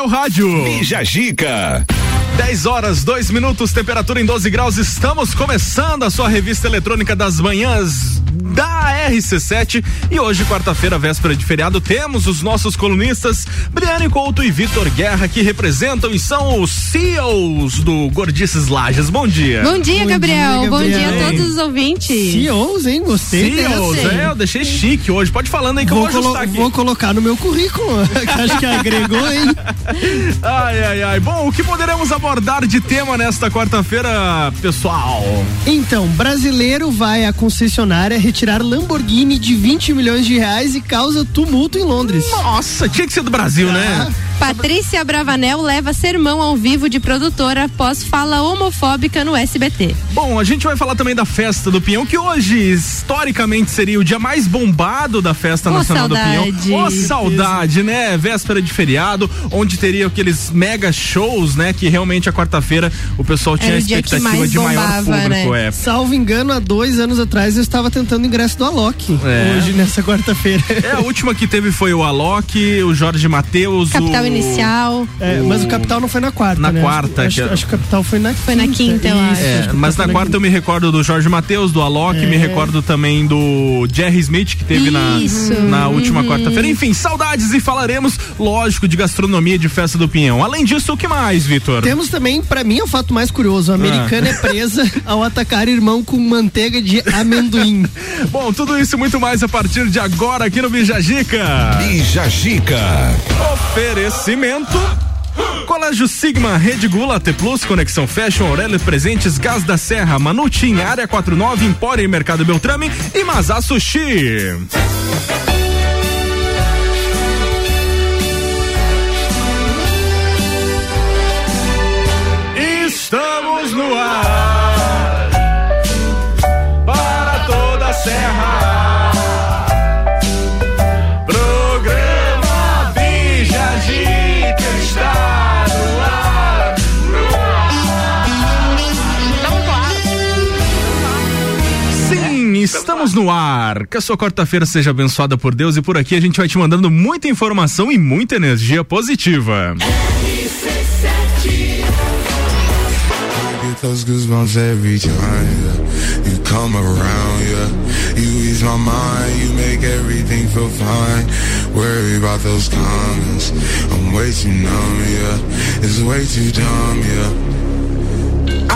seu rádio. Bija Gica. 10 horas, 2 minutos, temperatura em 12 graus. Estamos começando a sua revista eletrônica das manhãs da RC7 e hoje, quarta-feira, véspera de feriado, temos os nossos colunistas Briane Couto e Vitor Guerra que representam e são os CEOs do Gordices Lages. Bom dia. Bom dia, Bom Gabriel. Dia, Gabriel. Bom dia a todos os ouvintes. CEOs, hein? Gostei. CEOs, é, eu deixei chique hoje. Pode falando aí que vou eu vou ajustar aqui. Vou colocar no meu currículo. acho que agregou, hein? Ai, ai, ai. Bom, o que poderemos abordar de tema nesta quarta-feira, pessoal? Então, brasileiro vai à concessionária retirar Lamborghini de 20 milhões de reais e causa tumulto em Londres. Nossa, tinha que ser do Brasil, né? Patrícia Bravanel leva sermão ao vivo de produtora após fala homofóbica no SBT. Bom, a gente vai falar também da festa do Pinhão, que hoje historicamente seria o dia mais bombado da festa oh, nacional saudade. do Pinhão. Oh, saudade, né? Véspera de feriado, onde teria aqueles mega shows, né? Que realmente a quarta-feira o pessoal tinha a expectativa de bombava, maior público. Né? É. Salvo engano, há dois anos atrás eu estava tentando ingresso do Alok. É. Hoje, nessa quarta-feira. É, a última que teve foi o Alok, o Jorge Matheus, o inicial. É, mas o capital não foi na quarta. Na né? quarta. Acho, acho, acho, que o capital foi na foi quinta. Foi na quinta, eu acho. É, mas na quarta eu me recordo do Jorge Matheus, do Alok, é. me recordo também do Jerry Smith, que teve Isso. na, na última uhum. quarta-feira. Enfim, saudades e falaremos, lógico, de gastronomia de festa do Pinhão. Além disso, o que mais, Vitor? Temos também, para mim, é o fato mais curioso: a americana ah. é presa ao atacar irmão com manteiga de amendoim. Bom, tudo isso e muito mais a partir de agora aqui no Bijagica. Bijagica. Oferecimento. Colégio Sigma, Rede Gula, T Plus, Conexão Fashion, Aurélio Presentes, Gás da Serra, Manutim, Área 49, Empório e Mercado Beltrame e Mazá Sushi. Estamos no ar Estamos no ar. Que a sua quarta-feira seja abençoada por Deus e por aqui a gente vai te mandando muita informação e muita energia positiva.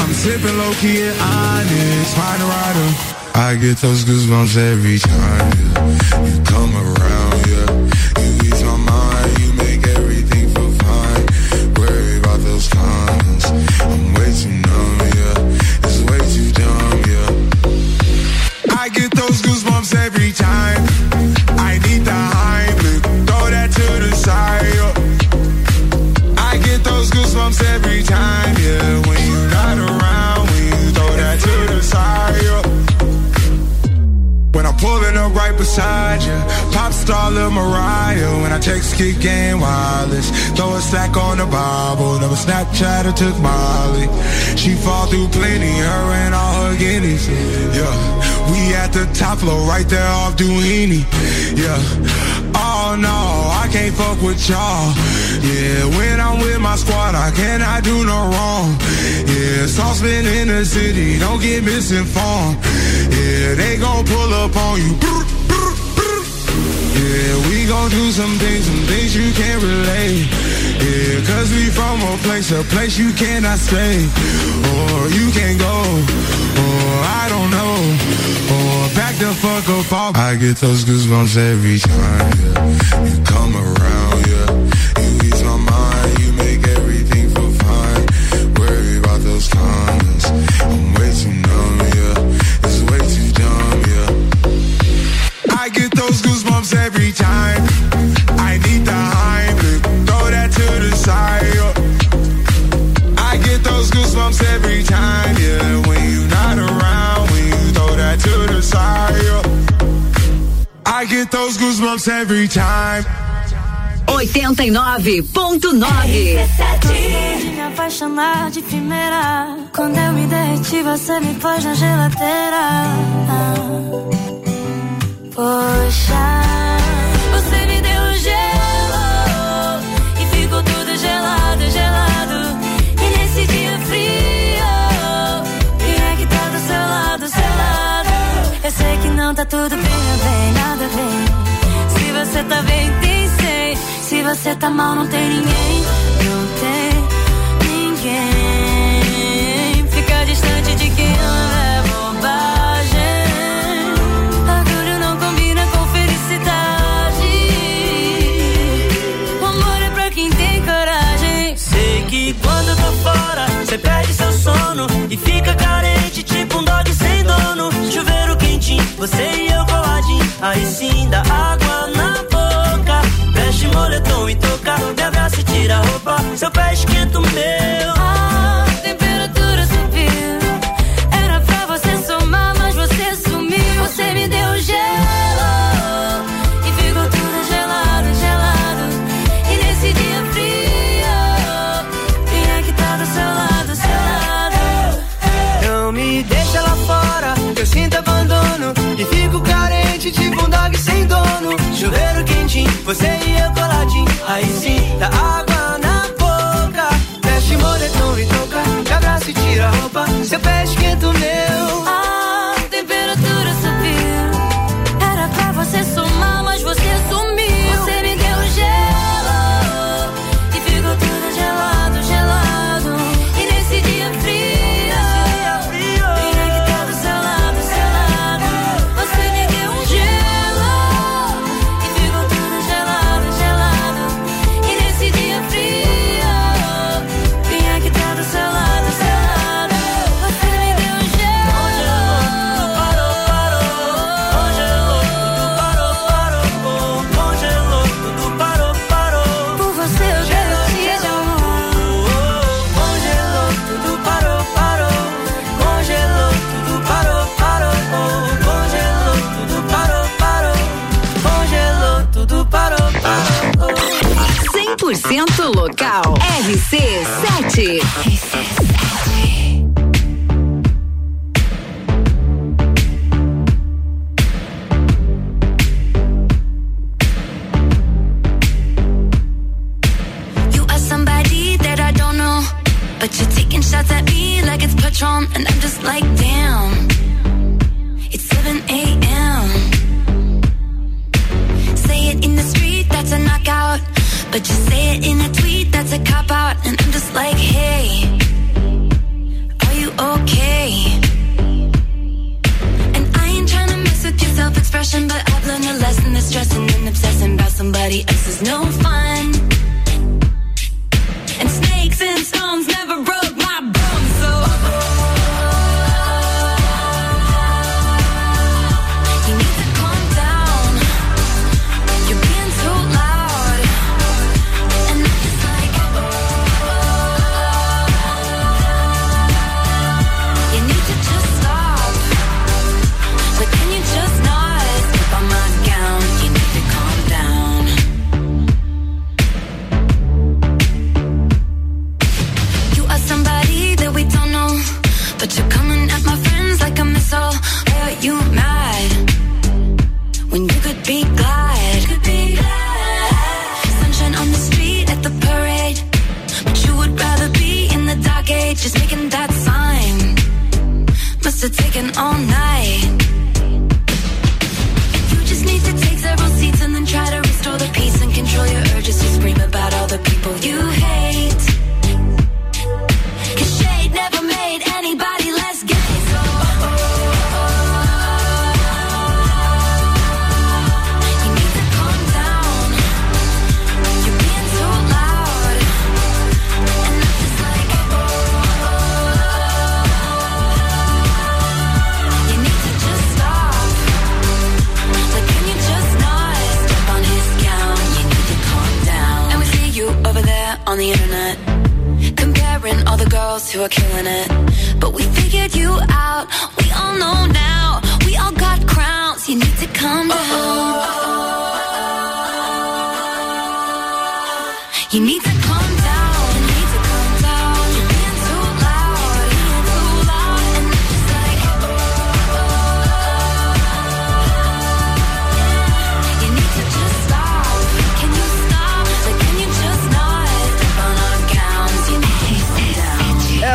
I'm sipping low key and honest, find a rider. I get those goosebumps every time you come Or took Molly. She fall through plenty, her and all her guineas. Yeah, we at the top floor, right there off Duini. Yeah. Oh no, I can't fuck with y'all. Yeah, when I'm with my squad, I cannot do no wrong. Yeah, saucepan in the city, don't get misinformed. Yeah, they gon' pull up on you. Yeah, we gon' do some things, some things you can't relate. Yeah, cause we from a place, a place you cannot stay. Or you can't go, or I don't know. Or back the fuck up off. I get those goosebumps every time yeah. you come around, yeah. goosebumps every time. 89.9 Me apaixonar de primeira. Quando eu me derreti você me pôs na geladeira. Poxa Você me deu um gelo. E ficou tudo gelado, gelado. E nesse dia frio Quem é que tá do seu lado, seu lado? Eu sei que não tá tudo bem, bem, nada você tá bem, tem sei. Se você tá mal, não tem ninguém. Não tem ninguém. Ficar distante de quem ama é bobagem. Agulho não combina com felicidade. O amor é pra quem tem coragem. Sei que quando eu tô fora, você perde seu sono e fica carente assim, você e eu coladinho, aí sim dá água na boca. Veste moletom e toca, me abraça e tira a roupa, seu pé esquenta o meu. Ah, Você e eu coladinho, aí sim dá água na boca. Veste moletom e toca, me abraça e tira a roupa. Seu pé esquenta o meu.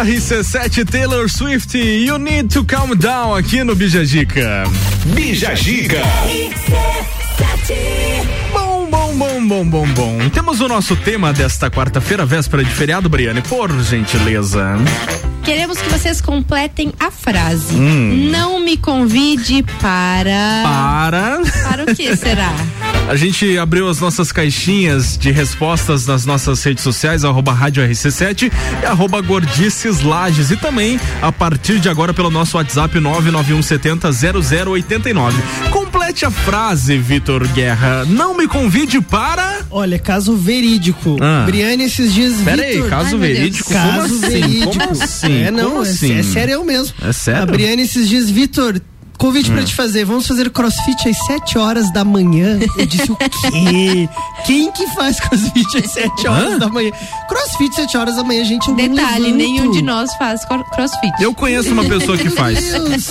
RC7 Taylor Swift, You Need to Calm Down aqui no Bijagica. Bijagica. Bom, bom, bom, bom, bom, bom. Temos o nosso tema desta quarta-feira, véspera de feriado, Briane, por gentileza. Queremos que vocês completem a frase. Hum. Não me convide para. Para. Para o que será? A gente abriu as nossas caixinhas de respostas nas nossas redes sociais, arroba Rádio RC7 e arroba Gordices Lages. E também, a partir de agora, pelo nosso WhatsApp 99170 0089. Complete a frase, Vitor Guerra. Não me convide para. Olha, caso verídico. Ah. Briane esses dias. Pera aí, Vitor- caso Ai, verídico. Caso como assim? verídico. Como assim? É, não, Como é- assim? é, sério eu mesmo. É sério? A Briane esses dias, Vitor, convite Hum. pra te fazer. Vamos fazer crossfit às 7 horas da manhã. Eu disse o quê? Quem que faz crossfit às 7 horas Hã? da manhã? Crossfit às 7 horas da manhã, gente, eu Detalhe, nenhum de nós faz cro- crossfit. Eu conheço uma pessoa que faz. Deus.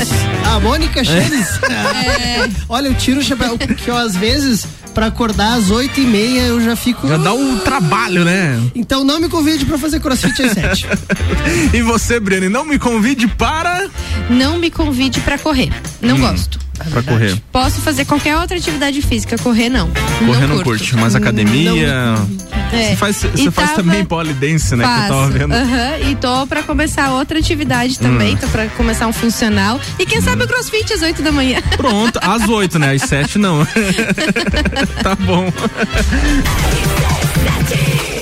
A Mônica Chaves. É. Olha, eu tiro o chapéu, que eu, às vezes, pra acordar às 8 e meia, eu já fico. Já dá um trabalho, né? Então não me convide pra fazer crossfit às 7. E você, Briane, não me convide para. Não me convide para correr. Não Hum. gosto. Pra correr. Posso fazer qualquer outra atividade física, correr não. Correr não, curto. curte, mas academia. É. Você faz, E você faz tava- também polidense, né? Que eu Faço. tava vendo. Hum. Aham, e tô pra começar outra atividade também, tô pra começar um funcional. E quem sabe o crossfit às 8 da manhã. Pronto, às oito, né? Às sete não. tá bom.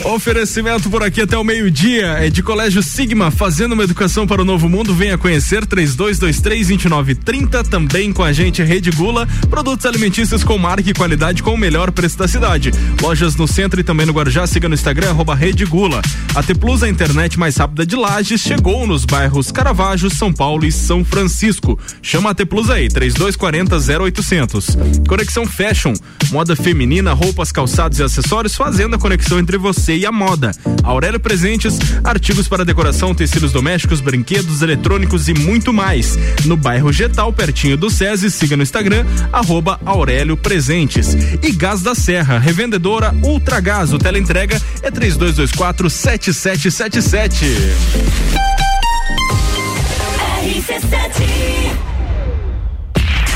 Oferecimento por aqui até o meio-dia é de Colégio Sigma, fazendo uma educação para o novo mundo. Venha conhecer 3223-2930. Também com a gente Rede Gula, produtos alimentícios com marca e qualidade com o melhor preço da cidade. Lojas no centro e também no Guarujá. Siga no Instagram, arroba Rede Gula. A T Plus, a internet mais rápida de Lages, chegou nos bairros Caravaggio, São Paulo e São Francisco. Chama a T Plus aí, 3240 0800. Conexão Fashion, moda feminina, roupas, calçados e acessórios, fazendo a conexão entre você e a moda. Aurélio Presentes, artigos para decoração, tecidos domésticos, brinquedos, eletrônicos e muito mais. No bairro Getal, pertinho do SESI, siga no Instagram, arroba Aurélio Presentes. E Gás da Serra, revendedora Ultragás, o teleentrega é 3224 7777.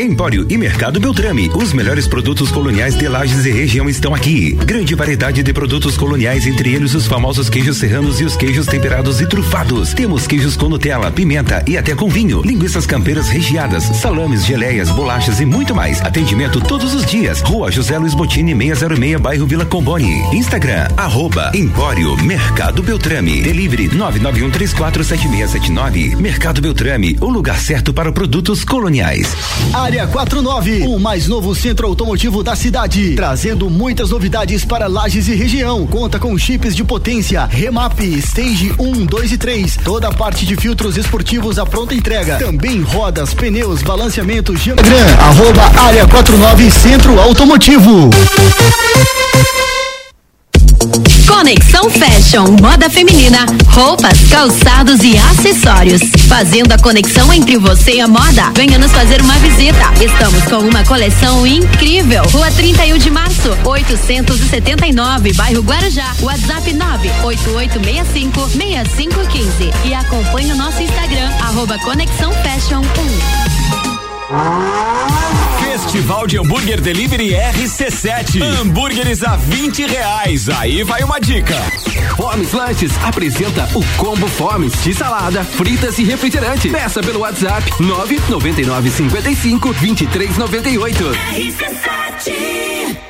Empório e Mercado Beltrame. Os melhores produtos coloniais de Lages e região estão aqui. Grande variedade de produtos coloniais, entre eles os famosos queijos serranos e os queijos temperados e trufados. Temos queijos com Nutella, pimenta e até com vinho. Linguiças campeiras recheadas, salames, geleias, bolachas e muito mais. Atendimento todos os dias. Rua José Luiz Botini, 606, bairro Vila Comboni. Instagram, arroba Empório Mercado Beltrame. Delivery 991347679. Mercado Beltrame, o lugar certo para produtos coloniais. Área 49, o mais novo centro automotivo da cidade, trazendo muitas novidades para Lages e região. Conta com chips de potência, remap, stage 1, 2 e 3, toda a parte de filtros esportivos à pronta entrega. Também rodas, pneus, balanceamento, Instagram, arroba Área 49 Centro Automotivo. Conexão Fashion, moda feminina, roupas, calçados e acessórios. Fazendo a conexão entre você e a moda. Venha nos fazer uma visita. Estamos com uma coleção incrível. Rua 31 de março, 879, bairro Guarujá. WhatsApp 98865 6515. E acompanhe o nosso Instagram, arroba Conexão Fashion 1. Festival de Hambúrguer Delivery RC7. Hambúrgueres a 20 reais. Aí vai uma dica. Fomes Lanches apresenta o Combo Fomes de salada, fritas e refrigerante. Peça pelo WhatsApp 999 55 2398. RC7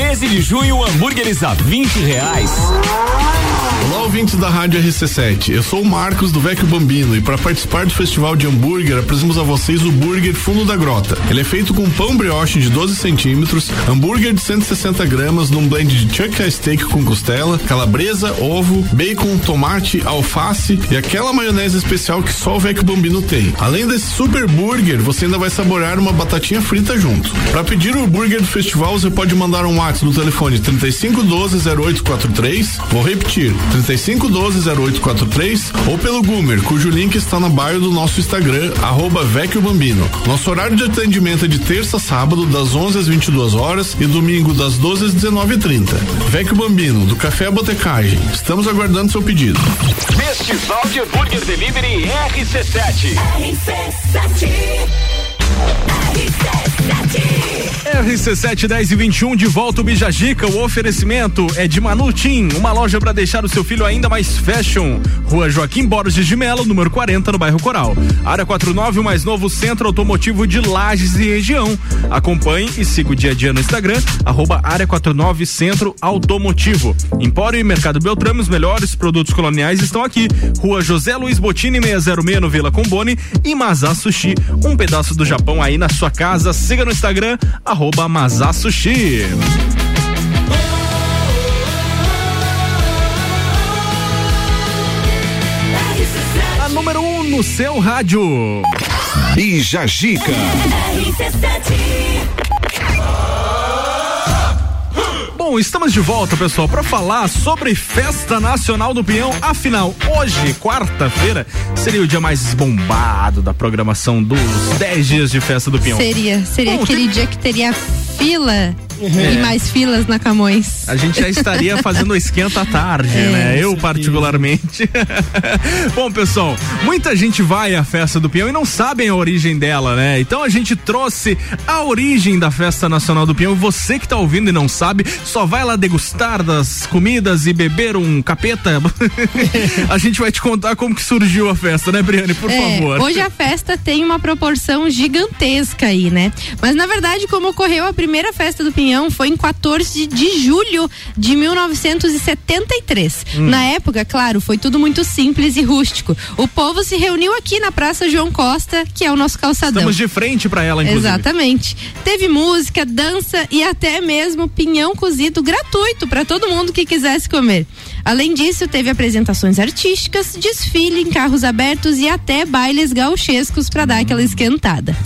13 de junho, hambúrgueres a 20 reais. Olá, ouvintes da Rádio RC7. Eu sou o Marcos do Vecchio Bambino e para participar do Festival de Hambúrguer, apresentamos a vocês o Burger Fundo da Grota. Ele é feito com pão brioche de 12 centímetros, hambúrguer de 160 gramas num blend de chuck steak com costela, calabresa, ovo, bacon, tomate, alface e aquela maionese especial que só o Vecchio Bambino tem. Além desse super burger, você ainda vai saborear uma batatinha frita junto. Para pedir o burger do festival, você pode mandar um WhatsApp no telefone 3512 0843. Vou repetir, 3512 0843 ou pelo Goomer, cujo link está na bio do nosso Instagram, arroba Vecchio Bambino. Nosso horário de atendimento é de terça a sábado, das 11 às 22 horas e domingo das 12 às 19h30. Vecchio Bambino, do Café à Botecagem. Estamos aguardando seu pedido. Festival de Hambúrguer Delivery RC7. RC7 10 e 21 de volta o Bijagica. O oferecimento é de Manutim, uma loja para deixar o seu filho ainda mais fashion. Rua Joaquim Borges de Melo, número 40, no bairro Coral. Área 49, o mais novo centro automotivo de Lages e região. Acompanhe e siga o dia a dia no Instagram, arroba área 49 Centro Automotivo. Empório e Mercado Beltrame, os melhores produtos coloniais estão aqui. Rua José Luiz Botini, 606 no Vila Combone e Mazá Sushi, um pedaço do Japão aí na sua casa. Siga no Instagram, arroba Mazá Sushi. A número 1 um no seu rádio. Bija Gica. Bom, estamos de volta, pessoal, para falar sobre Festa Nacional do Pinhão. Afinal, hoje, quarta-feira, seria o dia mais bombado da programação dos 10 dias de Festa do Pinhão. Seria, seria Bom, aquele tem- dia que teria fila É. e mais filas na Camões. A gente já estaria fazendo o esquenta à tarde, É, né? Eu, particularmente. Bom, pessoal, muita gente vai à festa do Pinhão e não sabem a origem dela, né? Então a gente trouxe a origem da Festa Nacional do Pinhão. Você que tá ouvindo e não sabe, só vai lá degustar das comidas e beber um capeta. a gente vai te contar como que surgiu a festa, né, Briane? Por É, favor. Hoje a festa tem uma proporção gigantesca aí, né? Mas na verdade, como ocorreu a primeira festa do Pinhão foi em 14 de julho de 1973. Hum. Na época, claro, foi tudo muito simples e rústico. O povo se reuniu aqui na Praça João Costa, que é o nosso calçadão. Estamos de frente para ela, inclusive. Exatamente. Teve música, dança e até mesmo pinhão cozido gratuito para todo mundo que quisesse comer. Além disso, teve apresentações artísticas, desfile em carros abertos e até bailes gauchescos para dar aquela esquentada.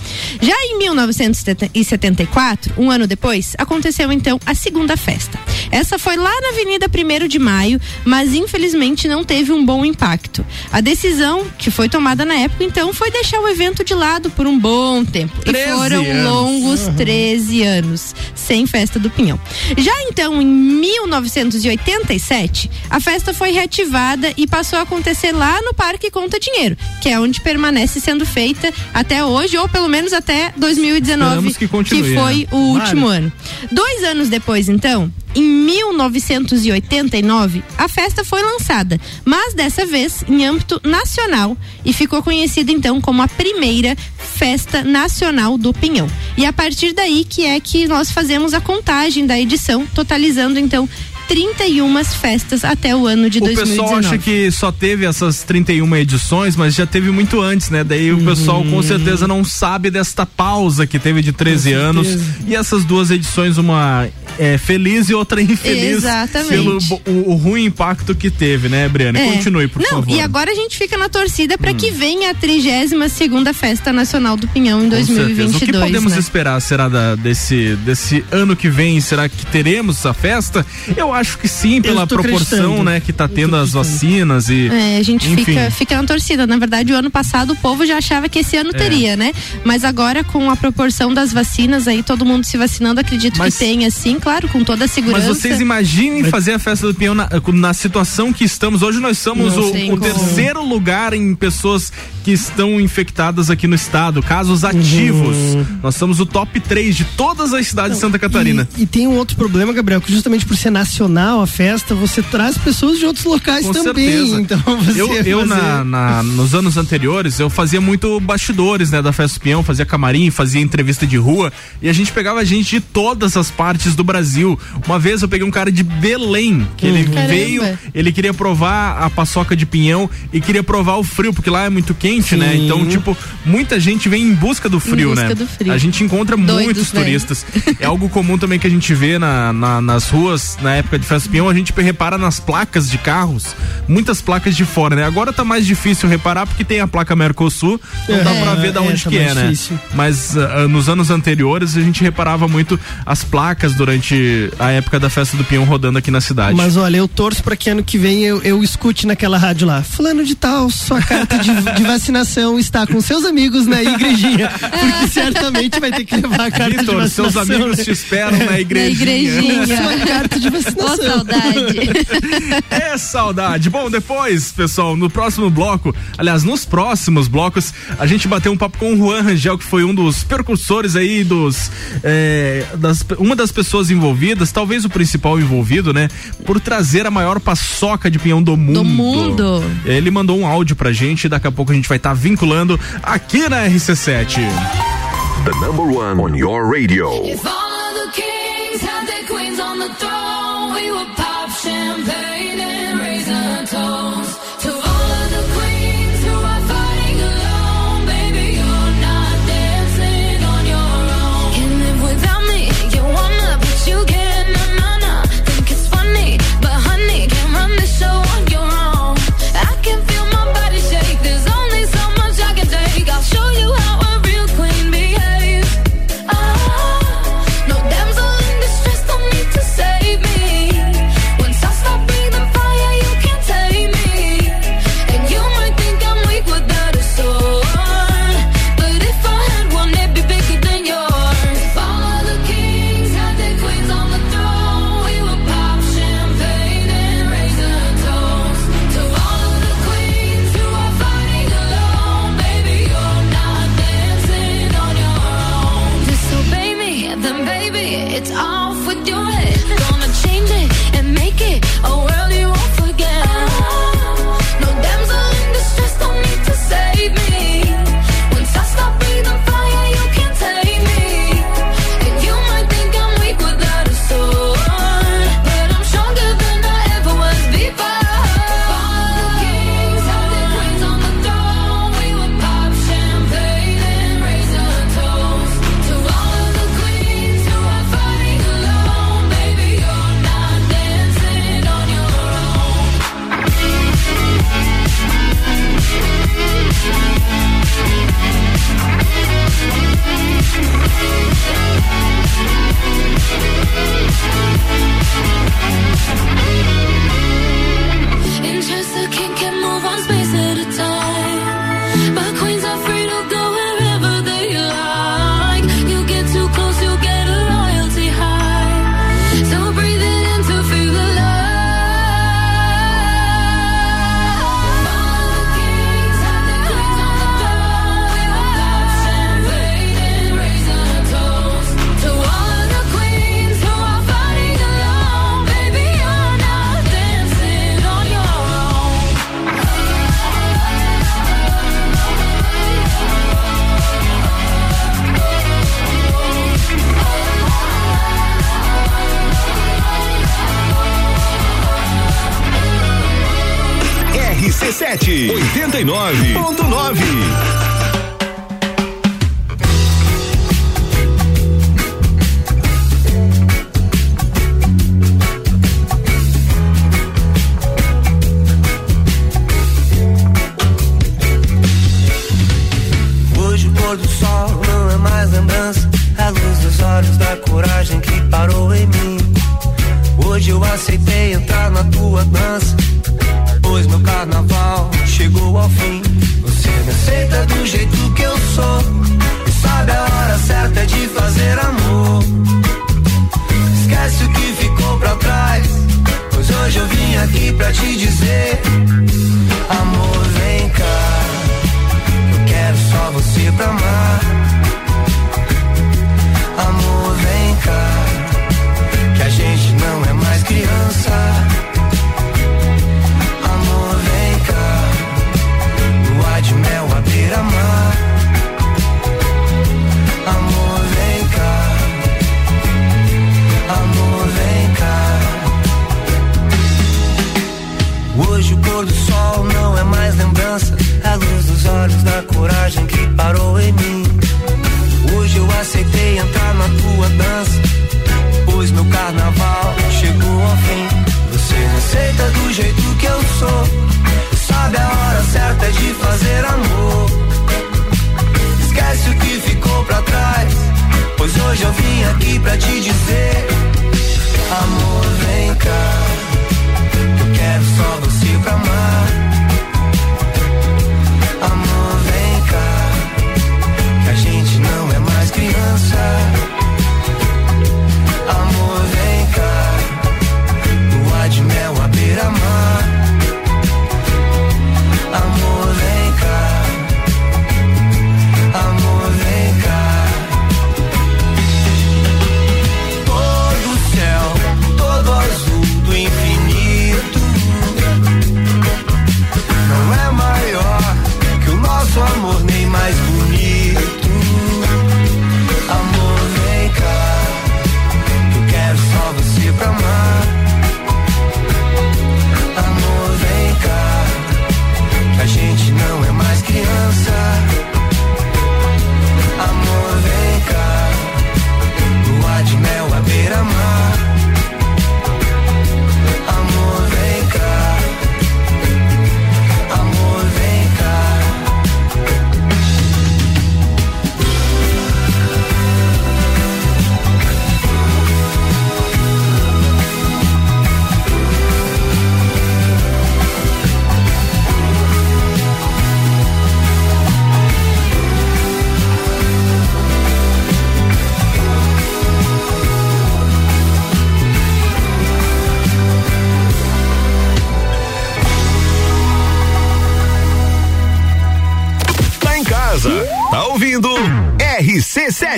Já em 1974, um ano depois, aconteceu então a segunda festa. Essa foi lá na Avenida 1 de Maio, mas infelizmente não teve um bom impacto. A decisão que foi tomada na época, então, foi deixar o evento de lado por um bom tempo. E 13 foram anos. longos 13 anos sem festa do Pinhão. Já então, em 1987, a festa foi reativada e passou a acontecer lá no Parque Conta Dinheiro, que é onde permanece sendo feita até hoje, ou pelo menos até 2019, Esperamos que continue, foi né? o último ano. Dois anos depois, então, em 1989, a festa foi lançada, mas dessa vez em âmbito nacional e ficou conhecida então como a primeira Festa Nacional do Pinhão. E a partir daí que é que nós fazemos a contagem da edição, totalizando então 31 festas até o ano de O 2019. pessoal acha que só teve essas 31 edições, mas já teve muito antes, né? Daí o pessoal Uhum. com certeza não sabe desta pausa que teve de 13 anos. E essas duas edições, uma é, feliz e outra infeliz. Exatamente. Pelo o, o ruim impacto que teve, né, Briane? É. Continue, por Não, favor. e agora a gente fica na torcida para Hum. que venha a 32 segunda Festa Nacional do Pinhão em Com certeza. 2022. O que podemos né? esperar? Será da- desse, desse ano que vem? Será que teremos essa festa? Eu acho que sim, pela proporção, né, que tá tendo as vacinas e. É, a gente enfim. fica, fica na torcida. Na verdade, o ano passado o povo já achava que esse ano É. teria, né? Mas agora, com a proporção das vacinas aí, todo mundo se vacinando, acredito Mas- que tenha sim. Claro, com toda a segurança. Mas vocês imaginem fazer a festa do peão na, na situação que estamos. Hoje nós somos Não o, o como. terceiro lugar em pessoas que estão infectadas aqui no estado, casos ativos. Nós somos o top 3 de todas as cidades de Santa Catarina. E, e tem um outro problema, Gabriel, que justamente por ser nacional a festa, você traz pessoas de outros locais Com também. certeza. Então você eu, eu fazer- na, na- nos anos anteriores, eu fazia muito bastidores, né, da Festa do Peão, fazia camarim, fazia entrevista de rua, e a gente pegava gente de todas as partes do Brasil. Uma vez eu peguei um cara de Belém, que ele Caramba. veio, ele queria provar a paçoca de pinhão e queria provar o frio, porque lá é muito quente, né? Sim. Então, tipo, muita gente vem em busca do frio, busca né? do frio. A gente encontra Doidos, muitos velho. turistas. É algo comum também que a gente vê na, na- nas ruas, na época de festa peão, a gente repara nas placas de carros, muitas placas de fora, né? Agora tá mais difícil reparar porque tem a placa Mercosul, não dá É, pra ver da é, onde tá que é, né? difícil. Mas ah, nos anos anteriores a gente reparava muito as placas durante a época da festa do peão rodando aqui na cidade. Mas olha, eu torço pra que ano que vem eu, eu escute naquela rádio lá. Fulano de tal, sua carta de, de vacinação está com seus amigos na igrejinha. Porque certamente vai ter que levar a carta de Vitor, vacinação. seus amigos né? te esperam na Na igrejinha. igrejinha. Sua carta de vacinação. saudade. É saudade. Bom, depois, pessoal, no próximo bloco, aliás, nos próximos blocos, a gente bateu um papo com o Juan Rangel, que foi um dos percursores aí dos. é, das, uma das pessoas envolvidas, talvez o principal envolvido, né? Por trazer a maior paçoca de pinhão do mundo. mundo. Ele mandou um áudio pra gente e daqui a pouco a gente vai estar vinculando aqui na RC7. The number one on your radio. If all of the kings had their queens on the throne, RC7 89.9. Hoje o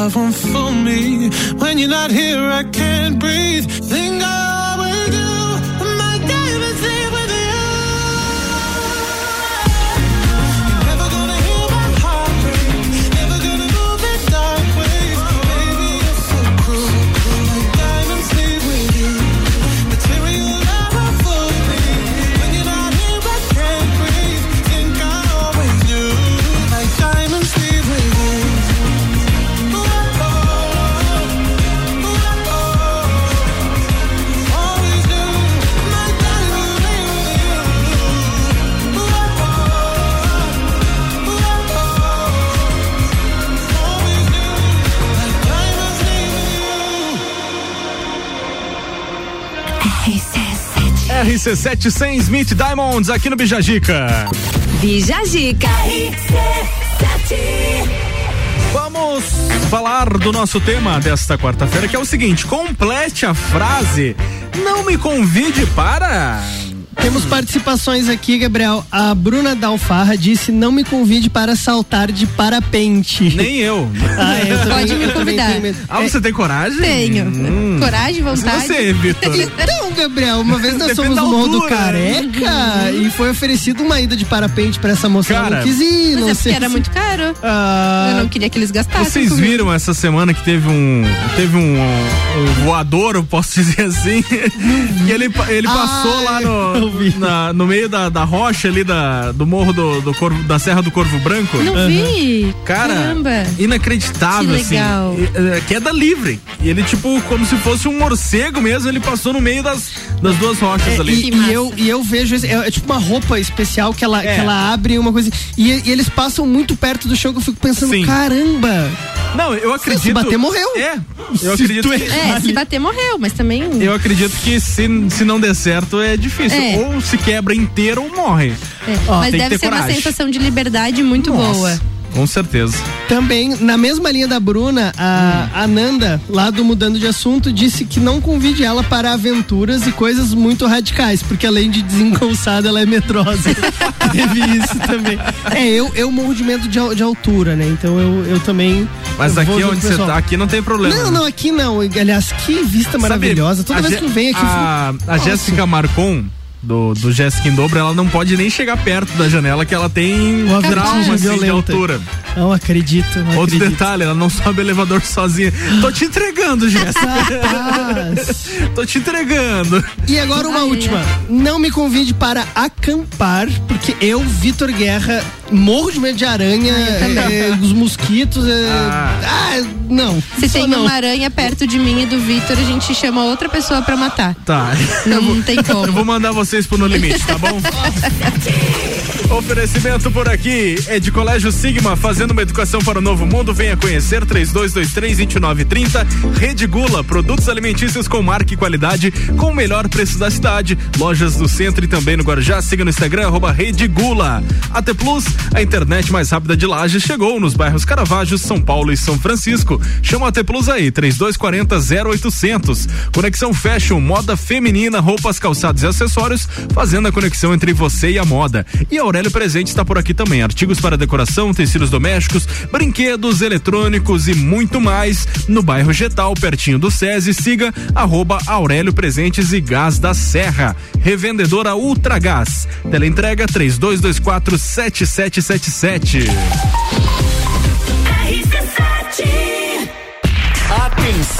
love won't fool me. When you're not here, I can't breathe. RC7 sem Smith Diamonds aqui no Bijagica. Bijagica. Vamos falar do nosso tema desta quarta-feira, que é o seguinte: complete a frase. Não me convide para. Temos participações aqui, Gabriel. A Bruna Dalfarra disse: não me convide para saltar de parapente. Nem eu. Ah, eu também, Pode me convidar. Ah, você tem coragem? Tenho. Hum. Coragem, vontade. Você, Vitor. Então, Gabriel, uma vez nós fomos da no Morro do altura. Careca e foi oferecido uma ida de parapente pra essa moça. Cara, não quis ir, Mas não é sei porque era muito caro. Ah, Eu não queria que eles gastassem. Vocês comigo. viram essa semana que teve um teve um, um voador, eu posso dizer assim, e ele, ele Ah, passou lá eu no, na- no meio da, da rocha ali da, do morro do, do Corvo, da Serra do Corvo Branco. Não vi. Cara, Caramba. inacreditável, Que legal. assim. E, é, Queda livre. E ele, tipo, como se fosse um morcego mesmo, ele passou no meio das, das duas rochas É, ali. e, e eu, e eu vejo é, é tipo uma roupa especial que ela, É. que ela abre uma coisa. E, e eles passam muito perto do chão que eu fico pensando, Sim. caramba! Não, eu acredito. Se bater, morreu. É, Se eu acredito tu que. É, se bater, morreu, mas também. Eu acredito que se, se não der certo é difícil. É. Ou se quebra inteiro ou morre. É, Ó, mas deve ser uma coragem. sensação de liberdade muito Nossa, boa. Com certeza. Também, na mesma linha da Bruna, a, Hum. a Nanda, lá do Mudando de Assunto, disse que não convide ela para aventuras e coisas muito radicais, porque além de desengonçada, ela é medrosa. Teve isso também. É, eu, eu morro de medo de, de altura, né? Então eu, eu também. Mas eu aqui onde você tá, aqui não tem problema. Não, não, aqui não. Aliás, que vista maravilhosa. Toda vez que venho aqui. A, fico- a. Jéssica Marcon, do, do Jéssica em Dobro, ela não pode nem chegar perto da janela que ela tem Uma trauma assim, de altura. Não acredito. Não Outro acredito. detalhe, ela não sobe elevador sozinha. Tô te entregando, Jéssica. Tô te entregando. E agora uma Ai, última. Não me convide para acampar, porque eu, Vitor Guerra, morro de medo de aranha, é, os mosquitos. é- Ah. Ah, não. Se tem não. uma aranha perto de mim e do Vitor, a gente chama outra pessoa pra matar. Tá. Não tem como. Eu vou mandar vocês pro No Limite, tá bom? Oferecimento por aqui é de Colégio Sigma, fazendo uma educação para o novo mundo. Venha conhecer 3223-2930. Rede Gula, produtos alimentícios com marca e qualidade, com o melhor preço da cidade. Lojas do centro e também no Guarujá. Siga no Instagram, arroba Rede Gula. AT Plus, a internet mais rápida de Lages, chegou nos bairros Caravaggio, São Paulo e São Francisco. Chama a AT Plus aí, 3240 0800. Conexão Fashion, moda feminina, roupas, calçados e acessórios, fazendo a conexão entre você e a moda. E a Aurélio Presente está por aqui também. Artigos para decoração, tecidos domésticos, brinquedos, eletrônicos e muito mais. No bairro Getal, pertinho do SESI, siga arroba Aurélio Presentes e Gás da Serra. Revendedora Ultragás. Teleentrega 3224 7777. Atenção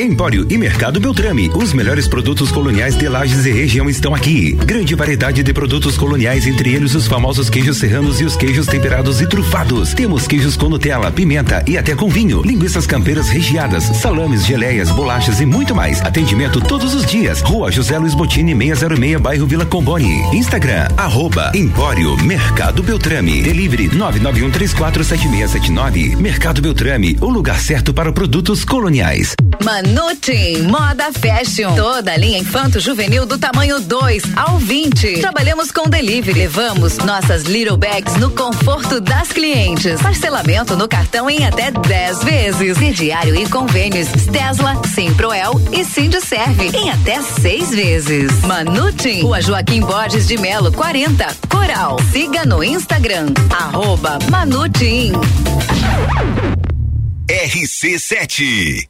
Empório e Mercado Beltrame. Os melhores produtos coloniais de Lages e região estão aqui. Grande variedade de produtos coloniais, entre eles os famosos queijos serranos e os queijos temperados e trufados. Temos queijos com Nutella, pimenta e até com vinho. Linguiças campeiras recheadas, salames, geleias, bolachas e muito mais. Atendimento todos os dias. Rua José Luiz Botini, 606, bairro Vila Comboni. Instagram, arroba Empório Mercado Beltrame. Delivery 991347679. Mercado Beltrame, o lugar certo para produtos coloniais. Manutim Moda Fashion. Toda a linha infanto juvenil do tamanho 2 ao 20. Trabalhamos com delivery. Levamos nossas little bags no conforto das clientes. Parcelamento no cartão em até 10 vezes. Crediário e convênios Tesla, Simproel e Sindserve em até seis vezes. Manutim, Rua Joaquim Borges de Melo 40, Coral. Siga no Instagram, arroba Manutim. RC7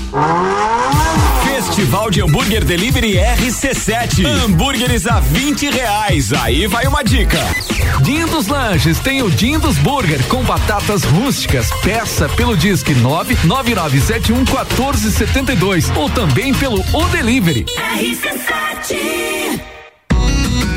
Festival de Hambúrguer Delivery RC7. Hambúrgueres a 20 reais. Aí vai uma dica. Dindos Lanches tem o Dindos Burger com batatas rústicas. Peça pelo Disque 99971 1472 ou também pelo O Delivery. RC7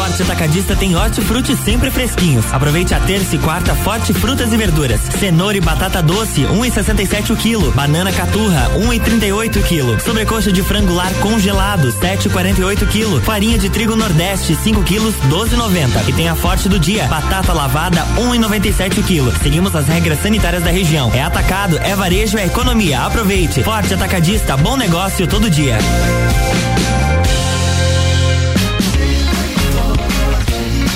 Forte Atacadista tem hortifruti sempre fresquinhos. Aproveite a terça e quarta Forte Frutas e Verduras. Cenoura e batata doce, 1,67 um o quilo. Banana caturra, 1,38 um o quilo. Sobrecoxa de frango lar congelado, 7,48 o quilo. Farinha de trigo Nordeste, 5 quilos, 12,90. E tem a Forte do dia, batata lavada, 1,97 um o quilo. Seguimos as regras sanitárias da região. É atacado, é varejo, é economia. Aproveite. Forte Atacadista, bom negócio todo dia.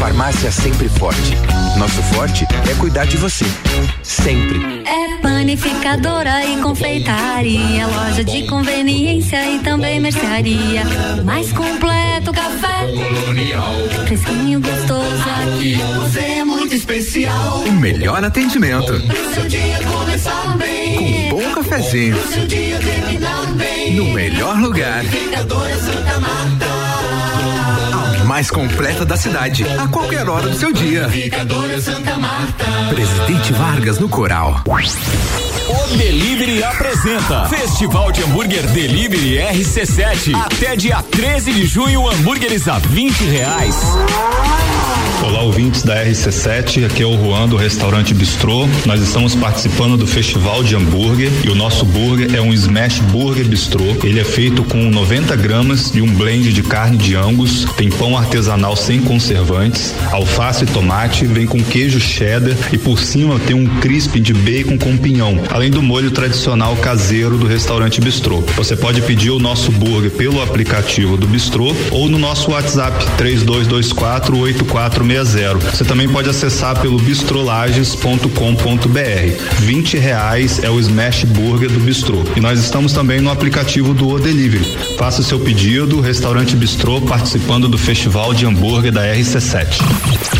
Farmácia Sempre Forte. Nosso forte é cuidar de você. Sempre. É panificadora e confeitaria, loja de conveniência e também mercearia. Mais completo café. Colonial. Fresquinho gostoso. Aqui você é muito especial. O melhor atendimento. Pro seu dia começar bem. Com um bom cafezinho. Pro seu dia terminar bem. No melhor lugar. Panificadora mais completa da cidade, a qualquer hora do seu dia. Santa Marta. Presidente Vargas no Coral. O Delivery apresenta Festival de Hambúrguer Delivery RC7. Até dia 13 de junho, hambúrgueres a 20 reais. Olá, ouvintes da RC7, aqui é o Juan do restaurante Bistrô. Nós estamos participando do Festival de Hambúrguer e o nosso burger é um Smash Burger Bistrô. Ele é feito com 90 gramas de um blend de carne de angus, tem pão artesanal sem conservantes, alface e tomate, vem com queijo cheddar e por cima tem um crisp de bacon com pinhão, além do molho tradicional caseiro do restaurante Bistrô. Você pode pedir o nosso burger pelo aplicativo do Bistrô ou no nosso WhatsApp 3224 8460. Você também pode acessar pelo bistrolages.com.br. 20 reais é o Smash Burger do Bistrô. E nós estamos também no aplicativo do O Delivery. Faça o seu pedido, Restaurante Bistrô participando do Festival de Hambúrguer da RC7.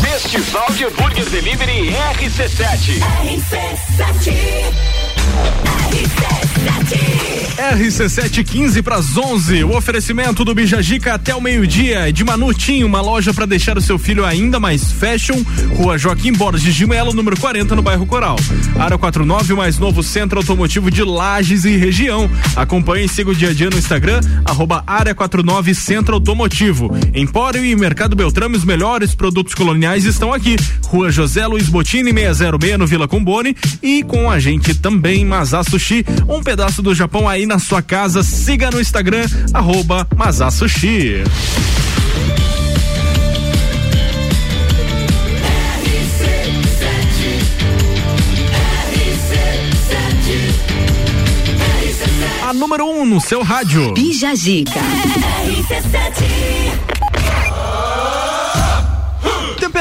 Festival de Hambúrguer Delivery RC7. He said. RC715 para as 11. O oferecimento do Bijagica até o meio-dia. e De Manutinho, uma loja para deixar o seu filho ainda mais fashion. Rua Joaquim Borges de Melo, número 40, no bairro Coral. Área 49, o mais novo centro automotivo de Lages e região. Acompanhe e siga o dia a dia no Instagram, arroba Área 49 Centro Automotivo. Empório e Mercado Beltrame, os melhores produtos coloniais estão aqui. Rua José Luiz Botini, 606, no Vila Combone. E com a gente também, Mazá Sushi, um pedaço do Japão aí na sua casa. Siga no Instagram, arroba Mazá Sushi. A número 1 um no seu rádio. Bija Zica.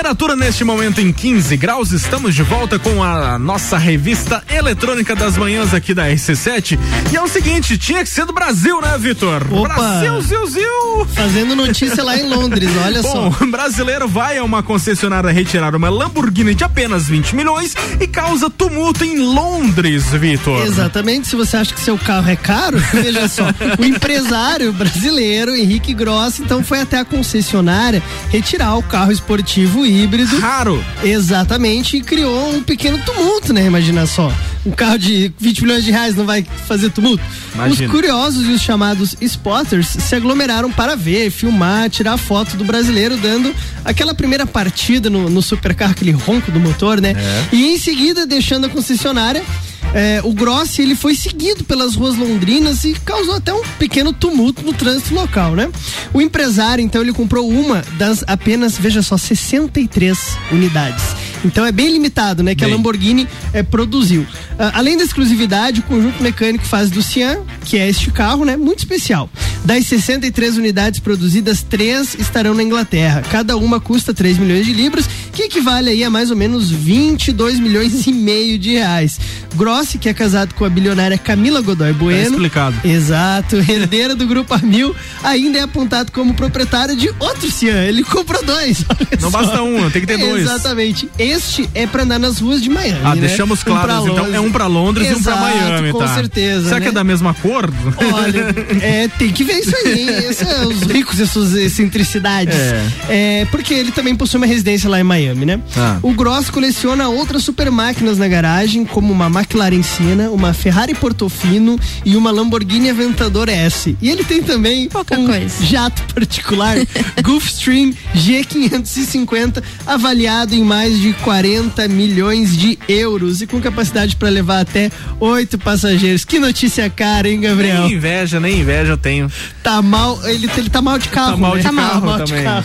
Temperatura neste momento em 15 graus. Estamos de volta com a nossa revista eletrônica das manhãs aqui da RC7. E é o seguinte, tinha que ser do Brasil, né, Vitor? Brasil, ziu, ziu. Fazendo notícia lá em Londres, olha Bom, só. brasileiro vai a uma concessionária retirar uma Lamborghini de apenas 20 milhões e causa tumulto em Londres, Vitor. Exatamente, se você acha que seu carro é caro, veja só, o empresário brasileiro Henrique Gross então foi até a concessionária retirar o carro esportivo híbrido. Raro. Exatamente, e criou um pequeno tumulto, né? Imagina só. Um carro de 20 milhões de reais não vai fazer tumulto? Imagina. Os curiosos e os chamados spotters se aglomeraram para ver, filmar, tirar foto do brasileiro dando aquela primeira partida no, no supercarro, aquele ronco do motor, né? É. E em seguida, deixando a concessionária, é, o Grossi ele foi seguido pelas ruas londrinas e causou até um pequeno tumulto no trânsito local, né? O empresário, então, ele comprou uma das apenas, veja só, 63 unidades. Então é bem limitado, né? Que Bem. a Lamborghini é, produziu. Ah, além da exclusividade, o conjunto mecânico faz do Cian, que é este carro, né? Muito especial. Das 63 unidades produzidas, três estarão na Inglaterra. Cada uma custa 3 milhões de libras, que equivale aí a mais ou menos 22 milhões e meio de reais. Grossi, que é casado com a bilionária Camila Godoy Bueno. Tá explicado. Exato, herdeira do grupo Armil, ainda é apontado como proprietário de outro Cian. Ele comprou dois. Não só. basta um, tem que ter dois. Exatamente. Este é pra andar nas ruas de Miami. Ah, né? deixamos Um pra claros, então é um pra Londres e um pra Exato, Miami, com tá? certeza. Será né? que é da mesma cor? Olha, é, tem que ver isso aí, hein? Esse é os ricos e suas excentricidades. É. É, porque ele também possui uma residência lá em Miami, né? Ah. O Gross coleciona outras super máquinas na garagem, como uma McLaren Siena, uma Ferrari Portofino e uma Lamborghini Aventador S. E ele tem também um jato particular, Gulfstream G550, avaliado em mais de 40 milhões de euros e com capacidade para levar até oito passageiros. Que notícia cara, hein, Gabriel? Nem inveja, nem inveja eu tenho. Tá mal, ele, ele tá mal de carro. Tá mal né? de Tá carro mal de também. carro.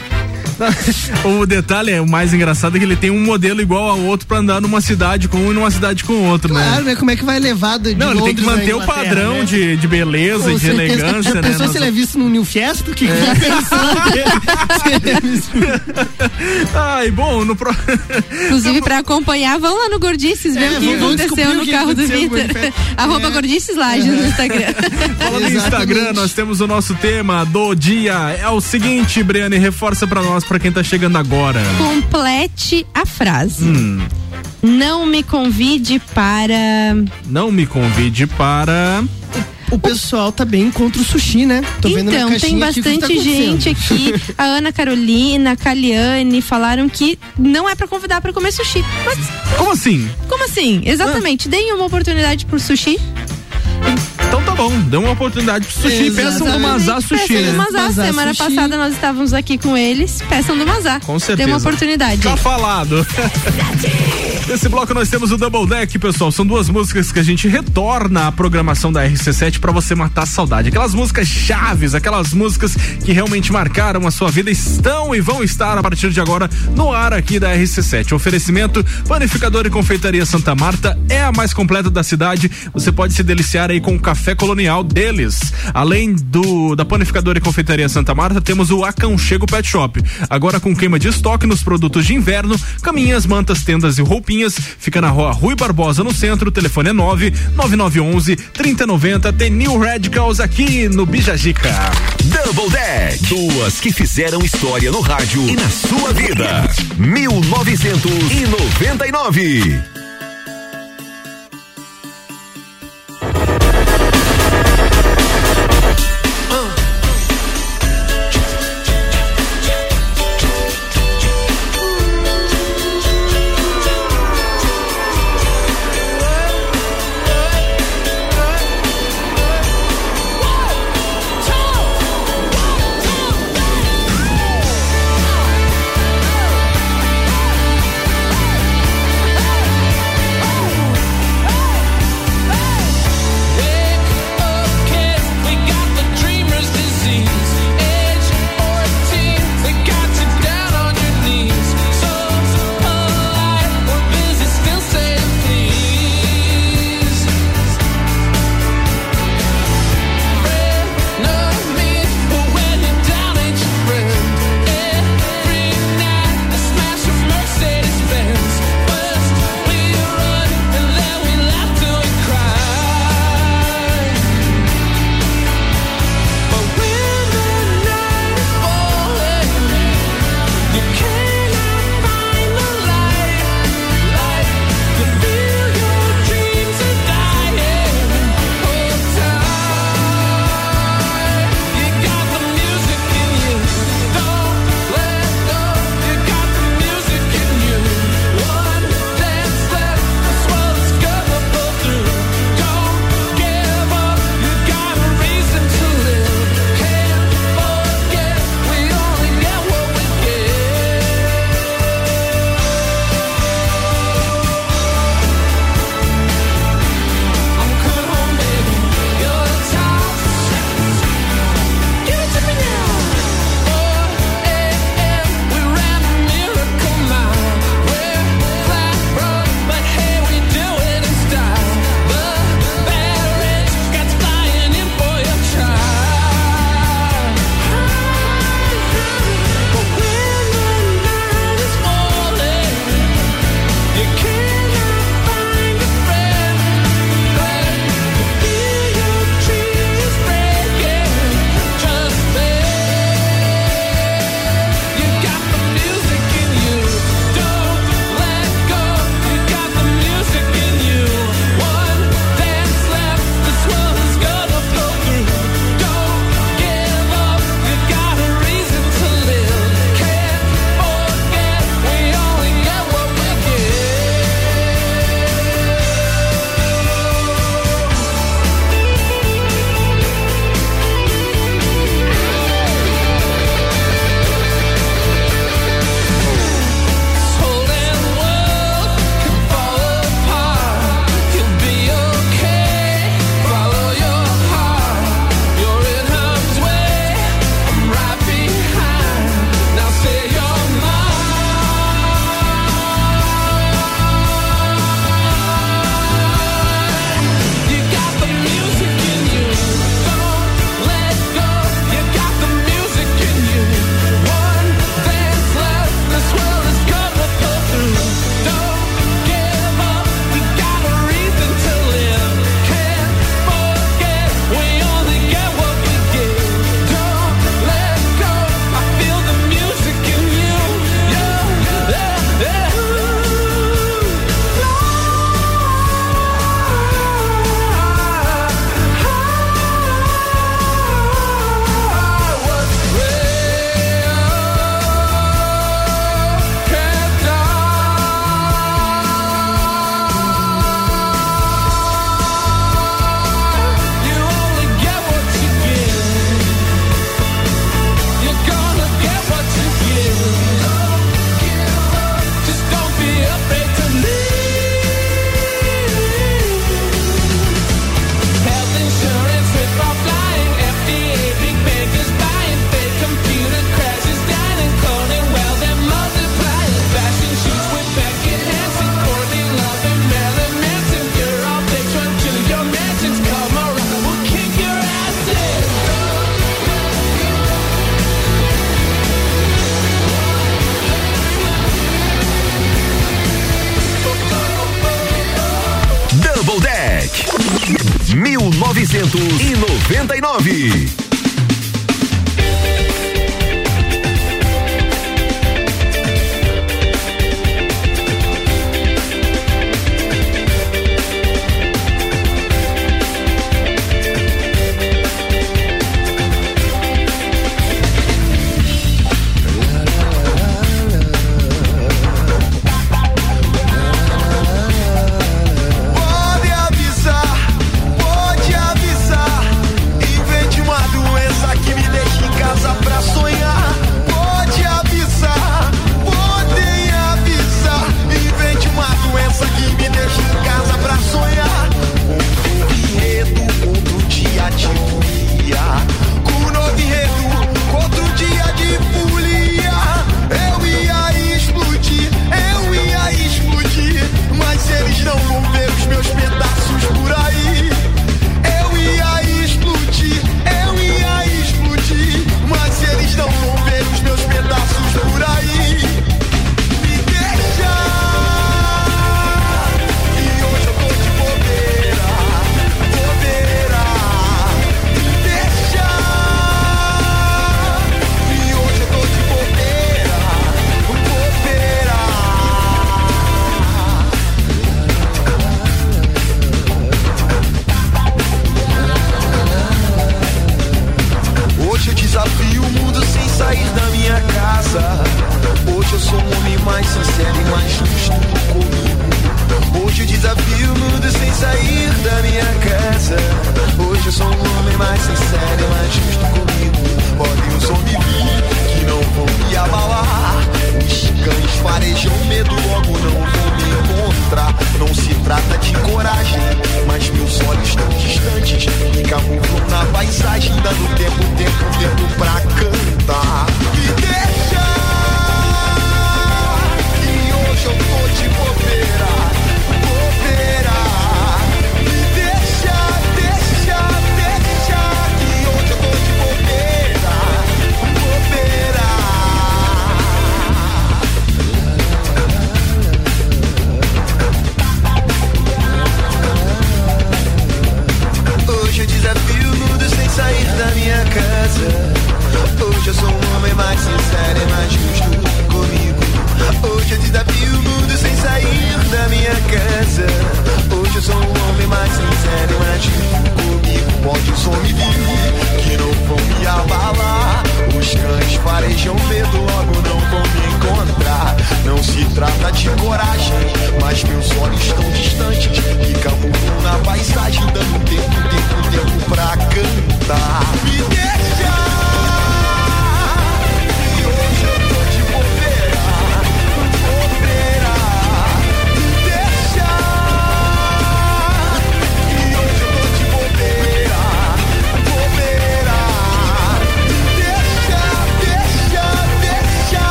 O detalhe é o mais engraçado é que ele tem um modelo igual ao outro pra andar numa cidade com um e numa cidade com o outro, Claro, né? né? Como é que vai levar de Não, ele tem que Londres manter o padrão né? de, de beleza Com e de certeza. elegância, Já né? pensou Nós- se ele é visto no New Fiesta? O que, que É. vai pensar? Se ele é visto- Ai, bom, no pro... Inclusive, pra acompanhar, vão lá no Gordices ver É, o que aconteceu no que carro do Vitor. Gordices. Arroba É. Gordices Lages no Instagram. Falando no. Instagram, nós temos o nosso tema do dia. É o seguinte, Briane, reforça pra nós, pra quem tá chegando agora. Complete a frase. Hum, Não me convide para. não me convide para. O pessoal tá bem contra o sushi, né? Tô vendo na Então, tem caixinha aqui o que tá bastante gente aqui. A Ana Carolina, a Caliane falaram que não é pra convidar pra comer sushi. Mas Como assim? como assim? Exatamente. Deem uma oportunidade pro sushi. Então tá bom, dê uma oportunidade pro sushi. Peçam do Mazá Sushi, Peçam né? do Mazá. Mazá Semana Sushi. passada nós estávamos aqui com eles. Peçam do Mazá. Com certeza. Dê uma oportunidade. Tá falado. Nesse bloco nós temos o Double Deck, pessoal. São duas músicas que a gente retorna à programação da RC7 pra você matar a saudade. Aquelas músicas chaves, aquelas músicas que realmente marcaram a sua vida estão e vão estar a partir de agora no ar aqui da RC7. Oferecimento Panificador e Confeitaria Santa Marta é a mais completa da cidade. Você pode se deliciar com o café colonial deles. Além do da Panificador e Confeitaria Santa Marta, temos o Aconchego Pet Shop. Agora com queima de estoque nos produtos de inverno, caminhas, mantas, tendas e roupinhas. Fica na rua Rui Barbosa, no centro. O telefone é 9 9911 3090. Tem New Radicals aqui no Bijagica. Double Deck. Duas que fizeram história no rádio e na sua vida. 1999.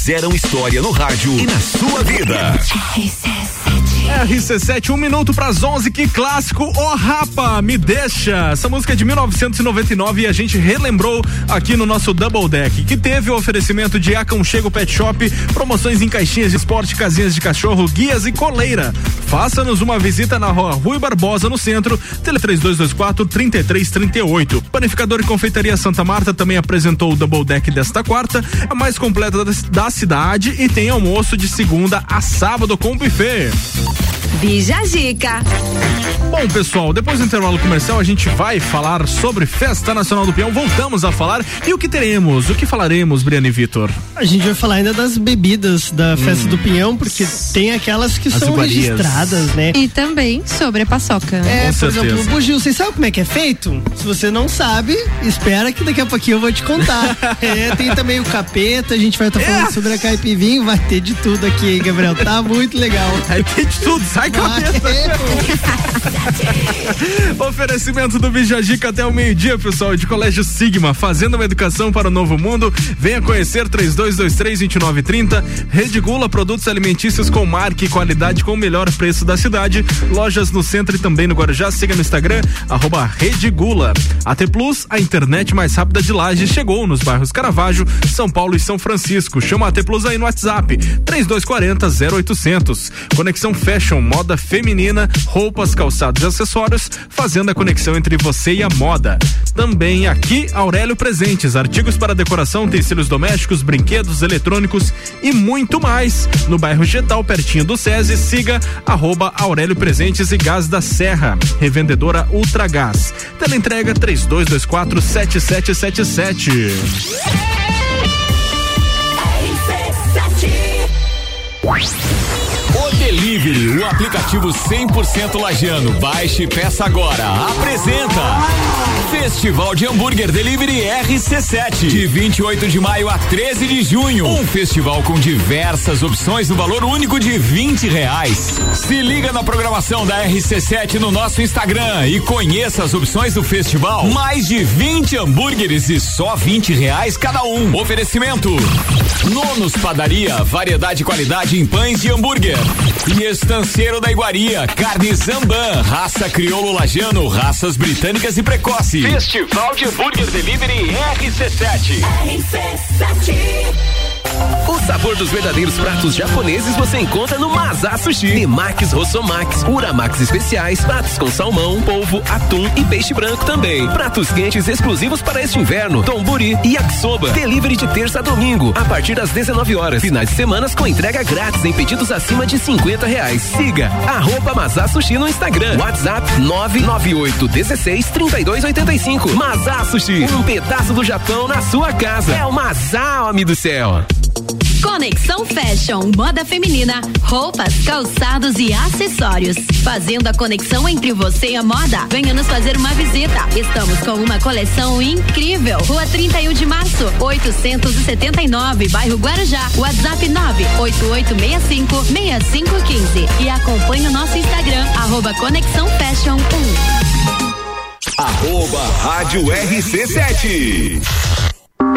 fizeram história no rádio e na sua vida. RC7, um minuto para as 11, que clássico, oh rapa, me deixa. Essa música é de 1999 e a gente relembrou aqui no nosso Double Deck, que teve o oferecimento de Aconchego Pet Shop, promoções em caixinhas de esporte, casinhas de cachorro, guias e coleira. Faça-nos uma visita na rua Rui Barbosa, no centro, tele 3224 3338. Panificador e Confeitaria Santa Marta também apresentou o Double Deck desta quarta, a mais completa da cidade e tem almoço de segunda a sábado com buffet. Bija Zica. Bom, pessoal, depois do intervalo comercial a gente vai falar sobre Festa Nacional do Peão. Voltamos a falar e o que teremos, o que falaremos, Briane e Vitor? A gente vai falar ainda das bebidas da festa do Pinhão, porque tem aquelas que As são iguarias. registradas, né? E também sobre a paçoca. É, Com por certeza. exemplo, o bugio, vocês sabem como é que é feito? Se você não sabe, espera que daqui a pouquinho eu vou te contar. é, tem também o capeta, a gente vai estar falando sobre a caipivinho, vai ter de tudo aqui, hein, Gabriel? Tá muito legal. Vai ter de tudo, sai capeta. Oferecimento do Bijagica até o meio-dia, pessoal, de Colégio Sigma, fazendo uma educação para o novo mundo. Venha conhecer 3223-2930. Rede Gula, produtos alimentícios com marca e qualidade com o melhor preço da cidade. Lojas no centro e também no Guarujá. Siga no Instagram, arroba Rede Gula. AT Plus, a internet mais rápida de Lages, chegou nos bairros Caravaggio, São Paulo e São Francisco. Chama a AT Plus aí no WhatsApp, 3240 0800. Conexão Fashion, moda feminina, roupas, calçados e acessórios, fazendo a conexão entre você e a moda. Também aqui, Aurélio Presentes, artigos para decoração, utensílios domésticos, brinquedos, eletrônicos e muito mais. No bairro Getal, pertinho do SESI, siga arroba Aurélio Presentes e Gás da Serra, revendedora Ultragás. Teleentrega 3224 7777. O Delivery, o aplicativo 100% lajano. Baixe e peça agora. Apresenta Festival de Hambúrguer Delivery RC7, de 28 de maio a 13 de junho. Um festival com diversas opções no valor único de 20 reais. Se liga na programação da RC7 no nosso Instagram e conheça as opções do festival. Mais de 20 hambúrgueres e só 20 reais cada um. Oferecimento. Nonos Padaria, variedade e qualidade em pães e hambúrguer. E Estanceiro da Iguaria, carne Zamban, raça crioulo lajano, raças britânicas e precoce. Festival de Hambúrguer Delivery RC7. O sabor dos verdadeiros pratos japoneses você encontra no Mazá Sushi. Temax, Rossomax, Uramax especiais, pratos com salmão, polvo, atum e peixe branco também. Pratos quentes exclusivos para este inverno, tomburi e yakisoba. Delivery de terça a domingo, a partir das 19 horas. Finais de semanas com entrega grátis em pedidos acima de 50 reais. Siga arroba Mazá Sushi no Instagram. WhatsApp 998 16 32 85. Mazá Sushi, um pedaço do Japão na sua casa. É o Mazá, homem do céu. Conexão Fashion, moda feminina, roupas, calçados e acessórios. Fazendo a conexão entre você e a moda. Venha nos fazer uma visita. Estamos com uma coleção incrível. Rua 31 de março, 879, bairro Guarujá. WhatsApp 98865 6515. E acompanhe o nosso Instagram, arroba Conexão Fashion 1. Arroba Rádio RC7.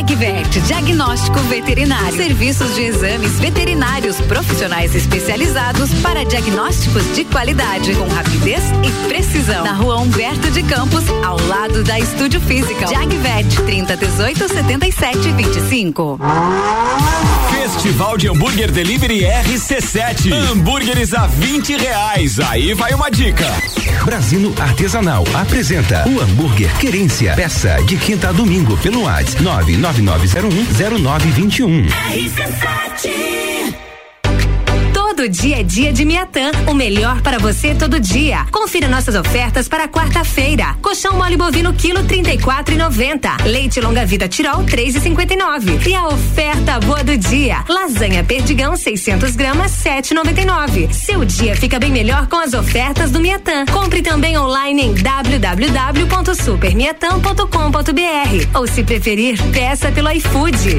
Jagvet, diagnóstico veterinário. Serviços de exames veterinários profissionais especializados para diagnósticos de qualidade, com rapidez e precisão. Na rua Humberto de Campos, ao lado da Estúdio Física. Jagvet, 30 18 77 25. Festival de Hambúrguer Delivery RC7. Hambúrgueres a 20 reais. Aí vai uma dica. Brasino Artesanal apresenta o hambúrguer Querência. Peça de quinta a domingo pelo WhatsApp 999010921. Todo dia é dia de Miatã. O melhor para você todo dia. Confira nossas ofertas para quarta-feira. Colchão mole bovino quilo 34,90. Leite longa vida Tirol 3,59. E a oferta boa do dia. Lasanha perdigão 600 gramas 7,99. Seu dia fica bem melhor com as ofertas do Miatã. Compre também online em www.supermiatã.com.br ou se preferir, peça pelo iFood.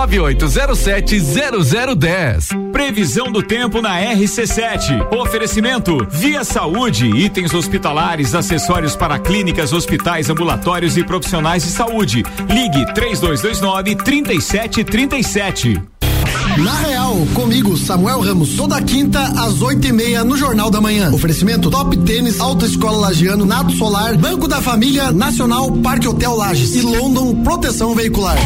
998070010. Previsão do tempo na RC7. Oferecimento Via Saúde, itens hospitalares, acessórios para clínicas, hospitais, ambulatórios e profissionais de saúde. Ligue 3229 3737. Na Real, comigo, Samuel Ramos, toda quinta às oito e meia no Jornal da Manhã. Oferecimento Top Tênis, Autoescola Lagiano, Nado Solar, Banco da Família, Nacional, Parque Hotel Lages e London Proteção Veicular.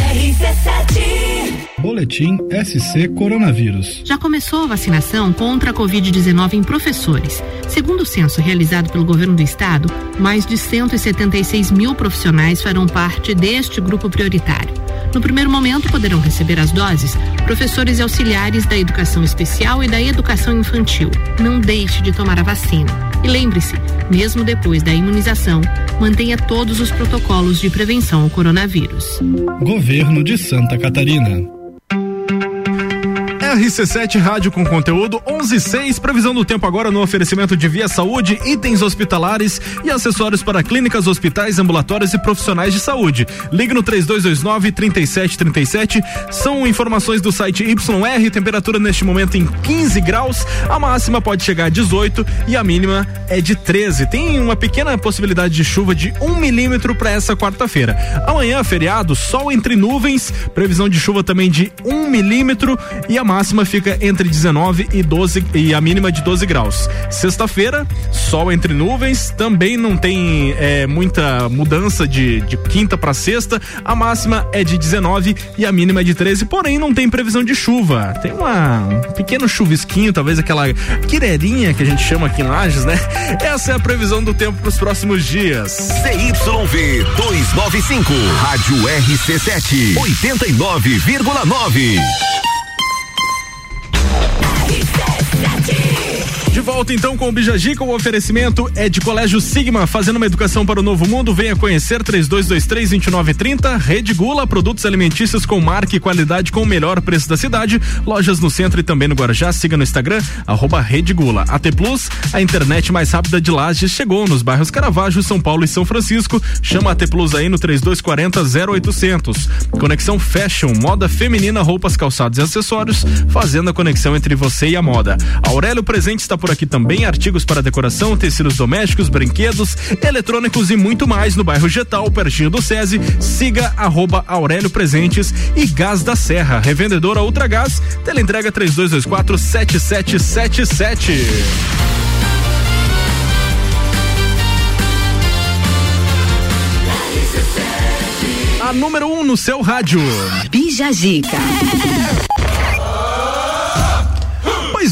Boletim SC Coronavírus. Já começou a vacinação contra a Covid-19 em professores. Segundo o censo realizado pelo governo do estado, mais de 176 mil profissionais farão parte deste grupo prioritário. No primeiro momento, poderão receber as doses professores e auxiliares da educação especial e da educação infantil. Não deixe de tomar a vacina. E lembre-se, mesmo depois da imunização, mantenha todos os protocolos de prevenção ao coronavírus. Governo de Santa Catarina. RC7 Rádio com conteúdo 116, previsão do tempo agora no oferecimento de Via Saúde, itens hospitalares e acessórios para clínicas, hospitais, ambulatórios e profissionais de saúde. Ligue no 3229 3737. São informações do site YR, temperatura neste momento em 15 graus, a máxima pode chegar a 18 e a mínima é de 13. Tem uma pequena possibilidade de chuva de um milímetro para essa quarta-feira. Amanhã, feriado, sol entre nuvens, previsão de chuva também de um milímetro e a máxima fica entre 19 e 12 e a mínima de 12 graus. Sexta-feira, sol entre nuvens, também não tem é, muita mudança de, de quinta para sexta. A máxima é de 19 e a mínima é de 13, porém não tem previsão de chuva. Tem uma, um pequeno chuvisquinho, talvez aquela quirerinha que a gente chama aqui em Lages, né? Essa é a previsão do tempo para os próximos dias. CYV 295, Rádio RC7, 89,9. Volta então com o Bijagica, o oferecimento é de Colégio Sigma, fazendo uma educação para o novo mundo. Venha conhecer 3223-2930. Rede Gula, produtos alimentícios com marca e qualidade com o melhor preço da cidade. Lojas no centro e também no Guarujá. Siga no Instagram, arroba Rede Gula. AT Plus, a internet mais rápida de Lages, chegou nos bairros Caravaggio, São Paulo e São Francisco. Chama AT Plus aí no 3240 0800. Conexão Fashion, moda feminina, roupas, calçados e acessórios, fazendo a conexão entre você e a moda. Aurélio Presente está por aqui também, artigos para decoração, tecidos domésticos, brinquedos, eletrônicos e muito mais no bairro Getal, pertinho do SESI. Siga arroba Aurélio Presentes e Gás da Serra, revendedora Ultragás, teleentrega 3224 7777. A número 1 um no seu rádio. Bija.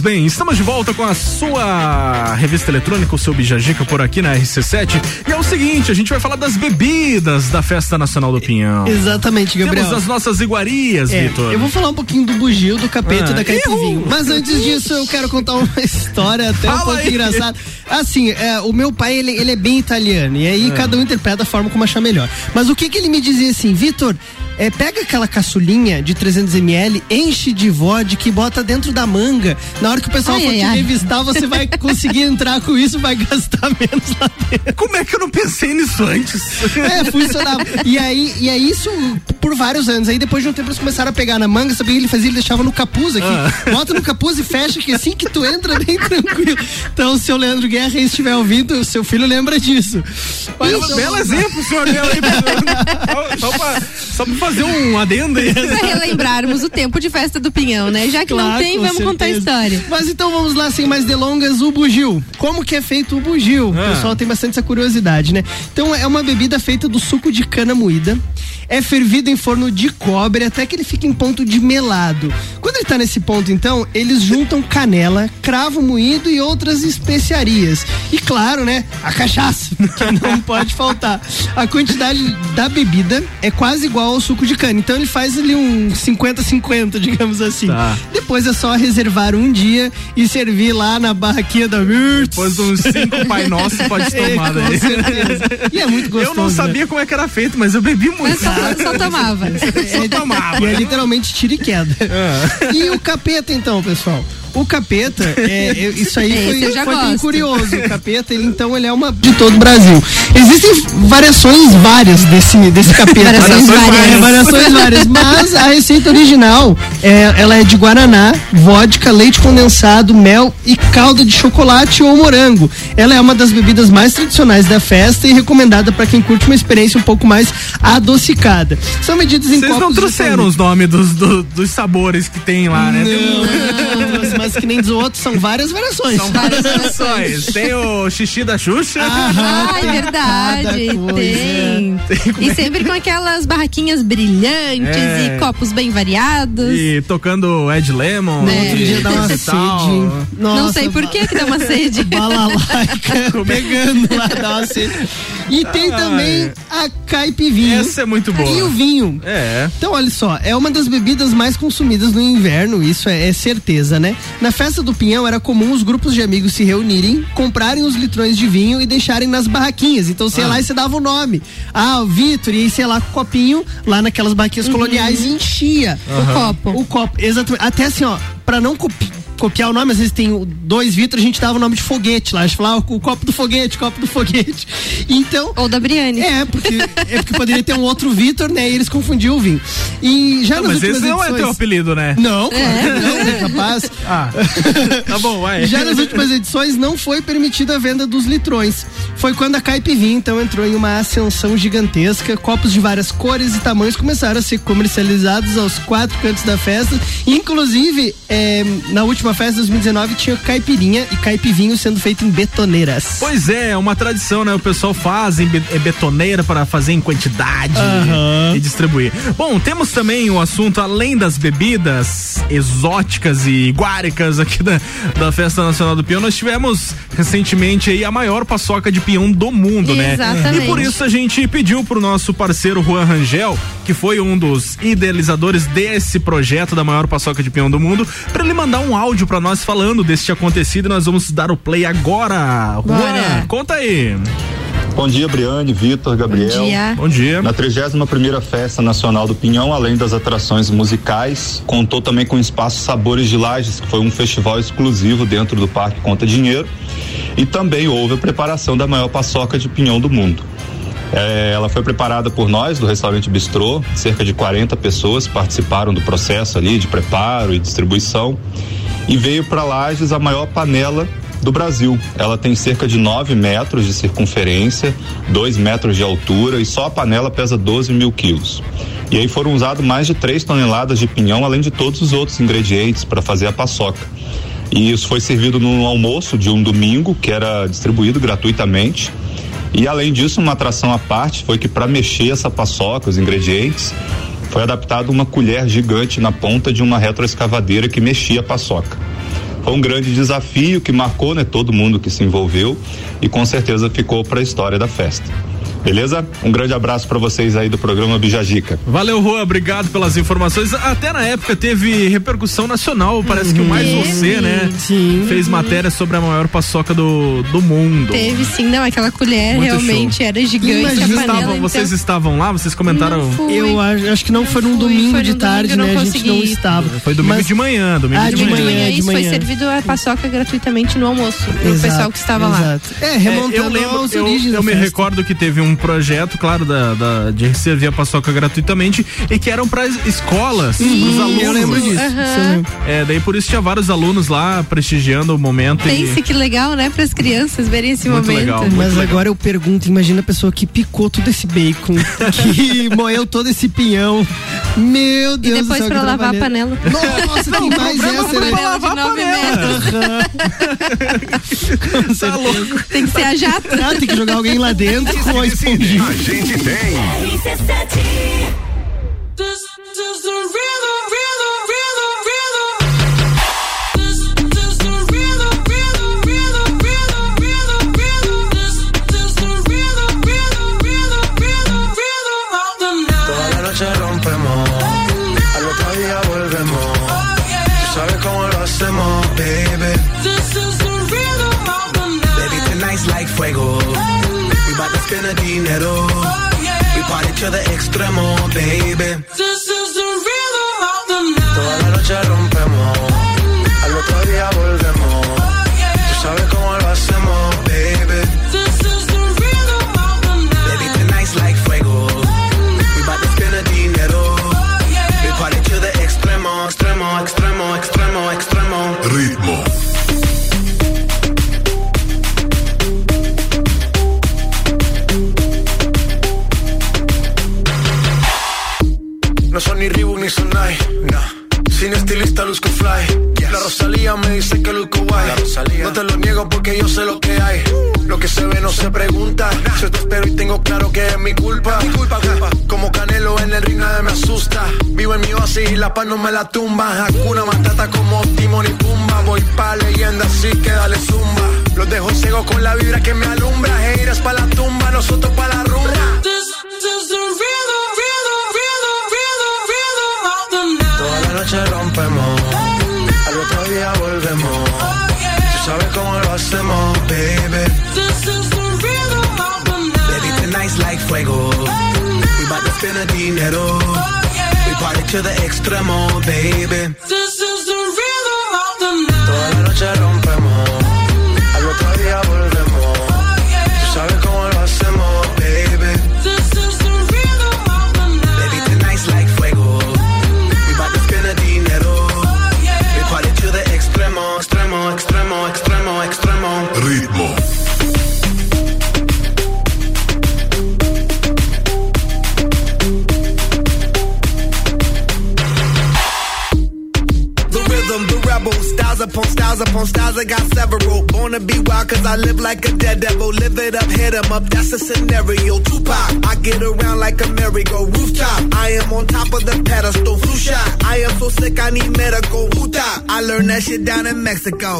Bem, estamos de volta com a sua revista eletrônica, o seu Bijagica por aqui na RC7. E é o seguinte, a gente vai falar das bebidas da Festa Nacional do Pinhão. Exatamente, Gabriel. Temos as nossas iguarias, É, Vitor. eu vou falar um pouquinho do bugio, do capeta Ah, e da caipirinha. Mas antes disso, eu quero contar uma história até um Fala pouco aí. engraçada. Assim, é, o meu pai, ele, ele é bem italiano. E aí É. cada um interpreta a forma como achar melhor. Mas o que que ele me dizia assim, Vitor, é, pega aquela caçulinha de 300ml, enche de vodka e bota dentro da manga. Na hora que o pessoal Ai, for ai, te ai. revistar, você vai conseguir entrar com isso, vai gastar menos lá dentro. Como é que eu não pensei nisso antes? É, funcionava. E aí, e aí isso por vários anos. Aí depois de um tempo eles começaram a pegar na manga, que ele fazia? Ele deixava no capuz aqui. Ah. Bota no capuz e fecha, que assim que tu entra, bem tranquilo. Então, se o Leandro Guerra aí estiver ouvindo, o seu filho lembra disso. Mas, Belo, então, belo exemplo, o senhor deu aí. pra- só, pra, só pra fazer um adendo aí. Pra relembrarmos o tempo de festa do Pinhão, né? Já que não Claro, tem, com vamos contar a certeza. história. Mas então vamos lá, sem mais delongas, o bugio. Como que é feito o bugio? Ah. O pessoal tem bastante essa curiosidade, né? Então é uma bebida feita do suco de cana moída, é fervido em forno de cobre até que ele fica em ponto de melado. Quando ele tá nesse ponto, então, eles juntam canela, cravo moído e outras especiarias. E claro, né, a cachaça, que não pode faltar. A quantidade da bebida é quase igual ao suco de cana. Então ele faz ali um 50-50, digamos assim. Tá. Depois é só reservar um dia e servir lá na barraquinha da Wirtz. Depois de uns cinco Pai Nosso pode tomar É, daí. com certeza. E é muito gostoso. Eu não sabia como é que era feito, mas eu bebi muito. Mas só, só tomava. Só tomava. E é literalmente tiro e queda. Ah. E o capeta, então, pessoal? O capeta, é, é, isso aí Esse foi, foi bem curioso. O capeta, ele então, ele é uma de todo o Brasil. Existem variações várias desse, desse capeta. Variações né? várias. É, variações várias. Mas a receita original, é, ela é de guaraná, vodka, leite condensado, mel e calda de chocolate ou morango. Ela é uma das bebidas mais tradicionais da festa e recomendada para quem curte uma experiência um pouco mais adocicada. São medidas em Vocês não trouxeram os nomes dos, do- dos sabores que tem lá, né? Não, mas- que nem dos outros, são várias variações. São várias versões. Tem o xixi da Xuxa. Ai, verdade, cada coisa. tem. E sempre com aquelas barraquinhas brilhantes É. e copos bem variados. E tocando Ed Lemon. É. Outro dia dá uma sede. tal. Não Nossa, sei por que que dá uma sede. Balalaica pegando lá, dá uma sede. E tem Ai. também a caipivinho. Essa é muito boa. E o vinho. É. Então, olha só, é uma das bebidas mais consumidas no inverno, isso é, é certeza, né? Na festa do Pinhão era comum os grupos de amigos se reunirem, comprarem os litrões de vinho e deixarem nas barraquinhas. Então, sei Ah. lá, e você dava o nome. Ah, o Vitor, e aí, sei lá, com o copinho lá naquelas barraquinhas coloniais e enchia O copo. o copo. Exatamente. Até assim, ó, pra não copi- copiar o nome, às vezes tem dois Vitor, a gente dava o nome de foguete lá. A gente falava o copo do foguete, copo do foguete. Então. Ou da Briane. É, porque, é porque poderia ter um outro Vitor, né? E eles confundiam o vinho. E já Não, nas mas últimas esse não é edições- teu apelido, né? Não, claro que não, é capaz. Ah. tá bom, vai. Já nas últimas edições não foi permitida a venda dos litrões. Foi quando a Caipivinha então entrou em uma ascensão gigantesca. Copos de várias cores e tamanhos começaram a ser comercializados aos quatro cantos da festa. Inclusive, eh, na última festa de 2019 tinha caipirinha e caipivinho sendo feito em betoneiras. Pois é, é uma tradição, né? O pessoal faz em é betoneira para fazer em quantidade Aham. e distribuir. Bom, temos também o assunto, além das bebidas exóticas e guáricas aqui da, da Festa Nacional do Peão, nós tivemos recentemente aí a maior paçoca de peão do mundo, né? Exatamente. E por isso a gente pediu pro nosso parceiro Juan Rangel, que foi um dos idealizadores desse projeto da maior paçoca de peão do mundo, para ele mandar um áudio para nós falando deste acontecido e nós vamos dar o play agora. Juan, conta aí. Bom dia, Briane, Vitor, Gabriel. Bom dia. Bom dia. Na 31ª Festa Nacional do Pinhão, além das atrações musicais, contou também com o Espaço Sabores de Lages, que foi um festival exclusivo dentro do Parque Conta Dinheiro, e também houve a preparação da maior paçoca de pinhão do mundo. É, ela foi preparada por nós, do restaurante Bistrô, cerca de 40 pessoas participaram do processo ali de preparo e distribuição, e veio para Lages a maior panela do Brasil. Ela tem cerca de 9 metros de circunferência, 2 metros de altura e só a panela pesa 12 mil quilos. E aí foram usados mais de 3 toneladas de pinhão, além de todos os outros ingredientes para fazer a paçoca. E isso foi servido num almoço de um domingo, que era distribuído gratuitamente. E além disso, uma atração à parte foi que para mexer essa paçoca, os ingredientes, foi adaptada uma colher gigante na ponta de uma retroescavadeira que mexia a paçoca. Foi um grande desafio que marcou, né, todo mundo que se envolveu e com certeza ficou para a história da festa. Beleza? Um grande abraço para vocês aí do programa Bijagica. Valeu, Rua, obrigado pelas informações. Até na época teve repercussão nacional, parece que o Mais Você, né? Sim. Fez matéria sobre a maior paçoca do, do mundo. Teve sim, não, aquela colher Muito realmente show. era gigante. Vocês, a panela, estavam, então- vocês estavam lá? Vocês comentaram? Eu acho, que não, foi num domingo foi de tarde, não né? A gente não estava. Foi domingo Mas- de manhã, domingo Ah, de, de manhã. De manhã de isso foi manhã. servido a paçoca gratuitamente no almoço pro Exato, pessoal que estava lá. exato. É, remontando eu lembro, aos eu, origens eu me recordo que teve um projeto, claro, da, da- de servir a paçoca gratuitamente e que eram para escolas, pros alunos. eu lembro disso. Lembro. É, daí por isso tinha vários alunos lá prestigiando o momento. Pense e... que legal, né, para as crianças verem esse Muito momento. legal. Mas agora eu pergunto, imagina a pessoa que picou todo esse bacon, que moeu todo esse pinhão. Meu E Deus do depois céu, pra lavar a panela. Nossa, tem mais essa, né? panela de 9 metros. Tá louco. Tem que ser a jato. Ah, tem que jogar alguém lá dentro com a A gente tem. dinero. Oh, yeah. Y para que de extremo, baby. La paz no me la tumba. Hakuna Matata como Timon y Pumba. Voy pa' leyenda así que dale zumba. Los dejo ciego con la vibra que me alumbra. Heiras pa' la tumba, nosotros pa' la rumba. Toda la noche rompemos, al otro día volvemos. Tú sabes cómo lo hacemos, baby. Baby, tonight's like fuego. We bout to spend the dinero. We party to the extremo, baby. Cause I live like a dead devil. Live it up, hit 'em up, that's a scenario. Tupac, I get around like a merry-go rooftop. I am on top of the pedestal, flu shot. I am so sick, I need medical. Huta, I learned that shit down in Mexico.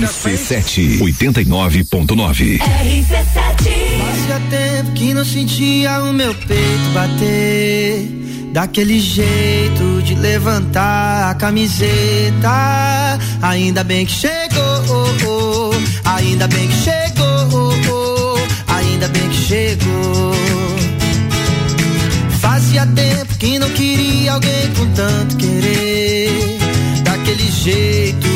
RC7 89.9. RC7 Fazia tempo que não sentia o meu peito bater. Daquele jeito de levantar a camiseta. Ainda bem que chegou, ainda bem que chegou, ainda bem que chegou. Fazia tempo que não queria alguém com tanto querer. Daquele jeito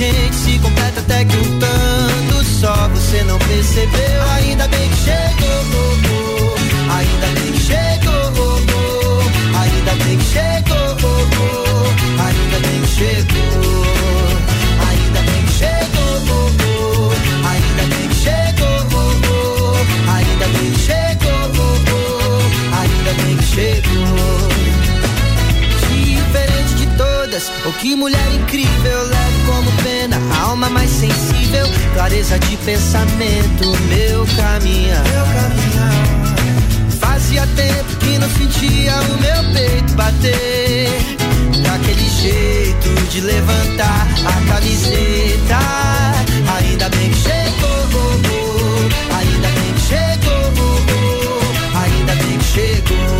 gente se completa até que um tanto só. Você não percebeu. Ainda bem que chegou, ainda bem que chegou, ainda bem que chegou, ainda bem que chegou, que mulher incrível, leve como pena, alma mais sensível, clareza de pensamento, meu caminhar. Meu caminhar. Fazia tempo que não sentia o meu peito bater. Daquele jeito de levantar a camiseta. Ainda bem que chegou, ainda bem que chegou, ainda bem que chegou.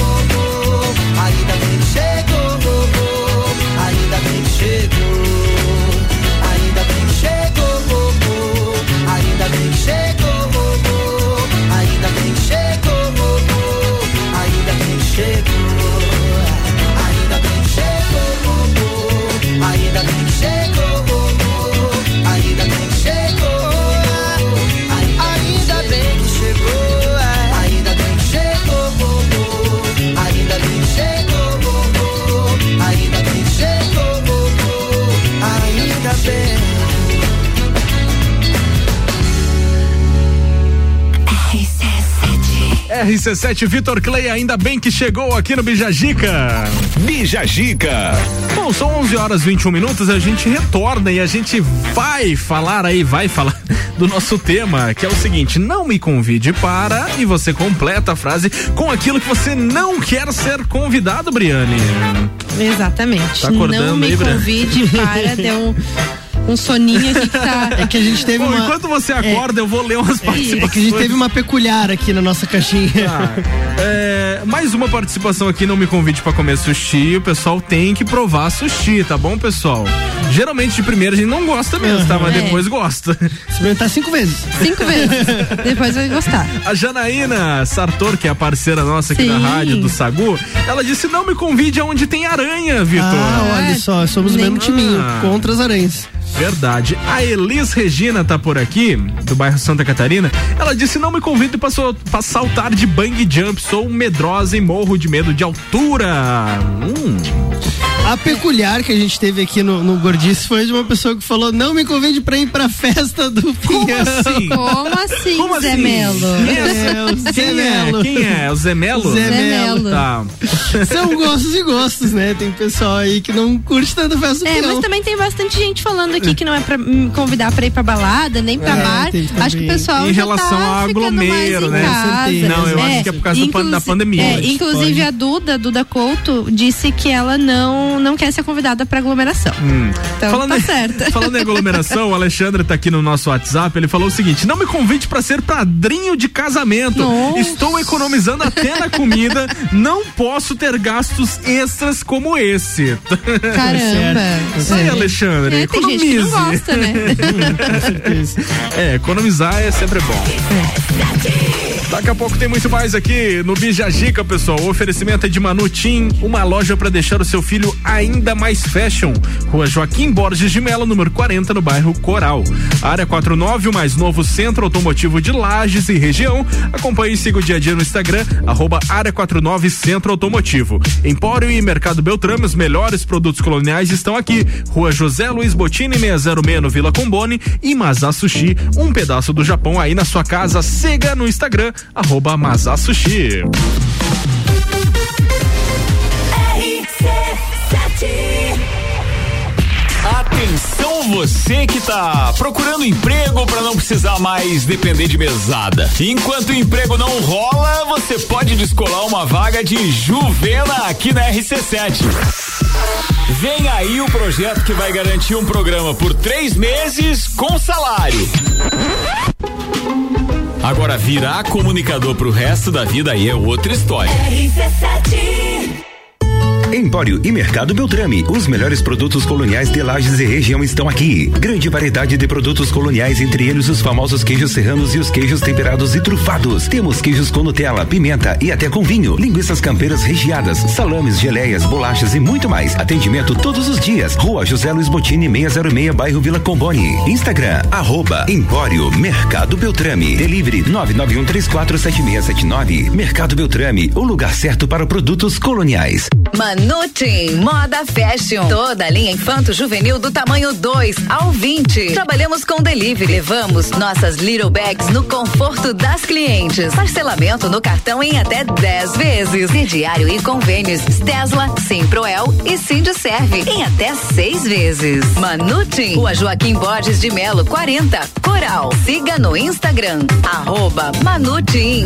RC7 Vitor Clay, ainda bem que chegou aqui no Bijagica. Bijagica. Bom, são 11 horas e 21 minutos, a gente retorna e a gente vai falar aí, vai falar do nosso tema, que é o seguinte: não me convide para e você completa a frase com aquilo que você não quer ser convidado, Briane. Exatamente. Tá acordando não me aí, convide para, deu um, um soninho aqui que tá. É que a gente teve Bom, uma. enquanto você acorda, eu vou ler umas É participações. que a gente teve uma peculiar aqui na nossa caixinha. Tá. É, mais uma participação aqui, não me convide pra comer sushi. O pessoal tem que provar sushi, tá bom, pessoal? Geralmente de primeira a gente não gosta mesmo, tá? Mas É. depois gosta. Experimentar cinco vezes. Cinco vezes. Depois vai gostar. A Janaína Sartor, que é a parceira nossa aqui da Sim. rádio, do Sagu, ela disse: não me convide aonde tem aranha, Vitor. Ah, olha só, somos o mesmo timinho, Ah. contra as aranhas. Verdade. A Elis Regina tá por aqui, do bairro Santa Catarina. Ela disse: não me convide pra saltar de bang jump. Sou medrosa e morro de medo de altura. Hum. A peculiar que a gente teve aqui no, no Gordice foi de uma pessoa que falou: não me convide pra ir pra festa do Pinhão. assim? Como assim, Como Zé assim? Melo? É, o Zé Quem é? Quem é? O Zé Melo? Zé Melo. Tá. São gostos e gostos, né? Tem pessoal aí que não curte tanto festa do É, Pinhão. mas também tem bastante gente falando aqui que não é pra me convidar pra ir pra balada, nem pra É, bar. Acho que o pessoal Em já relação tá ao ficando aglomero, mais né? casa. Não, eu acho que é por causa da pandemia. é, Pode, inclusive pode. a Duda, Duda Couto, disse que ela não, não quer ser convidada pra aglomeração. Hum. Então falando, tá em- certo. falando em aglomeração, o Alexandre tá aqui no nosso WhatsApp. Ele falou o seguinte: não me convide pra ser padrinho de casamento. Nossa. Estou economizando até na comida. Não posso ter gastos extras como esse. Caramba. Isso aí, Alexandre. É, tem gente que não economize. gosta, né? É, economizar é sempre bom. Daqui a pouco tem muito mais aqui no Bijagica, pessoal. O oferecimento é de Manutim, uma loja para deixar o seu filho ainda mais fashion. Rua Joaquim Borges de Melo, número 40, no bairro Coral. Área 49, o mais novo centro automotivo de Lages e região. Acompanhe e siga o dia a dia no Instagram, arroba Área 49 Centro Automotivo. Empório e Mercado Beltrame, os melhores produtos coloniais estão aqui. Rua José Luiz Botini, 606 no Vila Combone e Mazá Sushi, um pedaço do Japão aí na sua casa. Siga no Instagram, arroba Mazá Sushi. Atenção você que tá procurando emprego para não precisar mais depender de mesada. Enquanto o emprego não rola, você pode descolar uma vaga de Juvena aqui na RC7. Vem aí o projeto que vai garantir um programa por três meses com salário. Agora virar comunicador pro resto da vida aí é outra história. Empório e Mercado Beltrame, os melhores produtos coloniais de Lages e região estão aqui. Grande variedade de produtos coloniais, entre eles os famosos queijos serranos e os queijos temperados e trufados. Temos queijos com Nutella, pimenta e até com vinho, linguiças campeiras recheadas, salames, geleias, bolachas e muito mais. Atendimento todos os dias. Rua José Luiz Botini, 606, bairro Vila Comboni. Instagram, arroba Empório Mercado Beltrame. Delivery 991347679. Mercado Beltrame, o lugar certo para produtos coloniais. Manutim Moda Fashion. Toda a linha infanto juvenil do tamanho 2 ao 20. Trabalhamos com delivery. Levamos nossas little bags no conforto das clientes. Parcelamento no cartão em até 10 vezes. Crediário e convênios Tesla, Simproel e Serve em até 6 vezes. Manutim, Rua Joaquim Borges de Melo, 40, Coral. Siga no Instagram, arroba Manutim.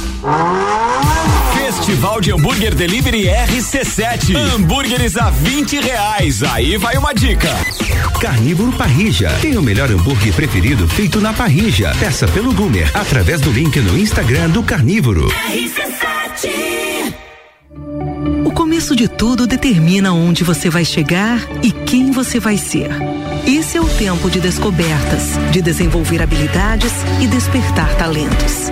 Festival de Hambúrguer Delivery RC7. Hambúrgueres a 20 reais. Aí vai uma dica. Carnívoro Parrija. Tem o melhor hambúrguer preferido feito na parrija. Peça pelo Gumer através do link no Instagram do Carnívoro. O começo de tudo determina onde você vai chegar e quem você vai ser. Esse é o tempo de descobertas, de desenvolver habilidades e despertar talentos.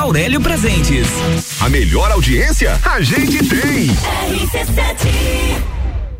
Aurélio Presentes. A melhor audiência a gente tem. RC7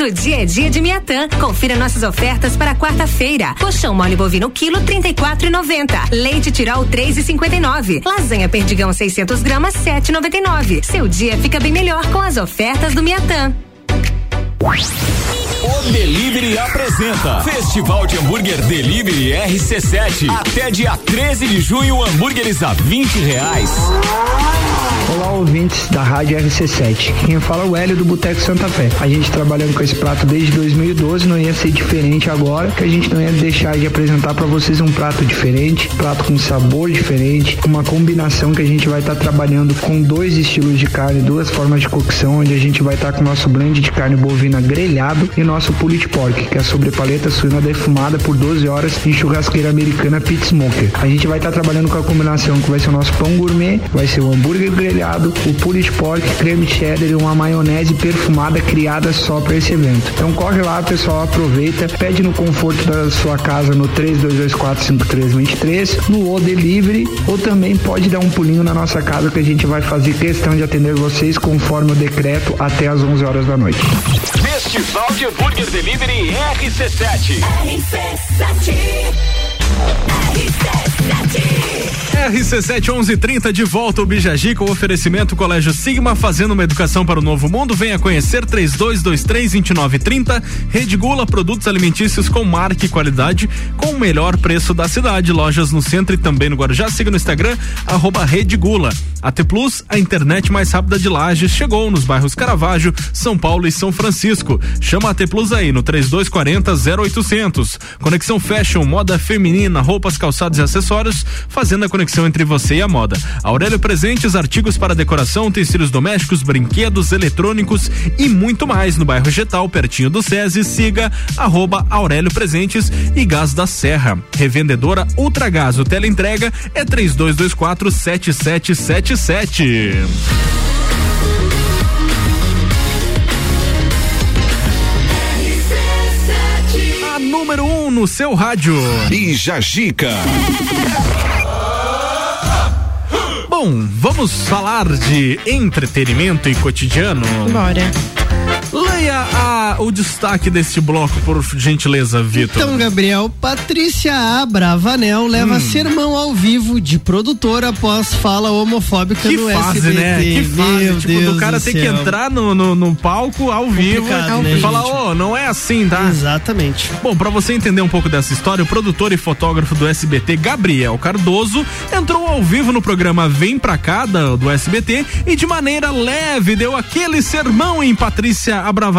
Todo dia é dia de Miatã. Confira nossas ofertas para quarta-feira. Colchão mole bovino quilo 34,90. Leite tirol 3,59. Lasanha perdigão 600 gramas 7,99. Seu dia fica bem melhor com as ofertas do Miatã. O Delivery apresenta Festival de Hambúrguer Delivery RC7. Até dia 13 de junho, hambúrgueres a 20 reais. Olá, ouvintes da Rádio RC7. Quem fala é o Hélio do Boteco Santa Fé. A gente trabalhando com esse prato desde 2012, não ia ser diferente agora, que a gente não ia deixar de apresentar para vocês um prato diferente, prato com sabor diferente, uma combinação que a gente vai estar tá trabalhando com dois estilos de carne, duas formas de cocção, onde a gente vai estar tá com o nosso blend de carne bovina grelhado e nosso pulled pork, que é sobre paleta suína defumada por 12 horas em churrasqueira americana pit smoker. A gente vai estar tá trabalhando com a combinação que vai ser o nosso pão gourmet, vai ser o hambúrguer grelhado o pulled pork, creme cheddar e uma maionese perfumada criada só para esse evento. Então corre lá, pessoal, aproveita, pede no conforto da sua casa no 32245323, no O Delivery, ou também pode dar um pulinho na nossa casa que a gente vai fazer questão de atender vocês conforme o decreto até às 11 horas da noite. Festival de Hambúrguer Delivery RC7. RC7. RC7 1130 de volta o Bijaji com oferecimento Colégio Sigma fazendo uma educação para o novo mundo. Venha conhecer 3223 2930. Rede Gula, produtos alimentícios com marca e qualidade com o melhor preço da cidade. Lojas no centro e também no Guarujá. Siga no Instagram arroba Rede Gula. AT Plus, a internet mais rápida de Lages, chegou nos bairros Caravaggio, São Paulo e São Francisco. Chama a AT Plus aí no 3240 0800. Conexão Fashion, moda feminina, roupas, calçados e acessórios, fazendo a conexão entre você e a moda. Aurélio Presentes, artigos para decoração, utensílios domésticos, brinquedos, eletrônicos e muito mais no bairro Getal, pertinho do SESI. Siga arroba Aurélio Presentes e Gás da Serra. Revendedora Ultragás, o teleentrega é 3224 7777 número um no seu rádio. E Jajica. Bom, vamos falar de entretenimento e cotidiano? Bora. Leia a, o destaque deste bloco, por gentileza, Vitor. Então, Gabriel, Patrícia Abravanel leva Hum. sermão ao vivo de produtora após fala homofóbica Que no fase, SBT. né? Que fase, Meu tipo, Deus do cara do ter que entrar no, no, no palco ao vivo Complicado, e né, falar, ô, não é assim, tá? Exatamente. Bom, pra você entender um pouco dessa história, o produtor e fotógrafo do SBT, Gabriel Cardoso, entrou ao vivo no programa Vem Pra Cá, do SBT, e de maneira leve deu aquele sermão em Patrícia Abravanel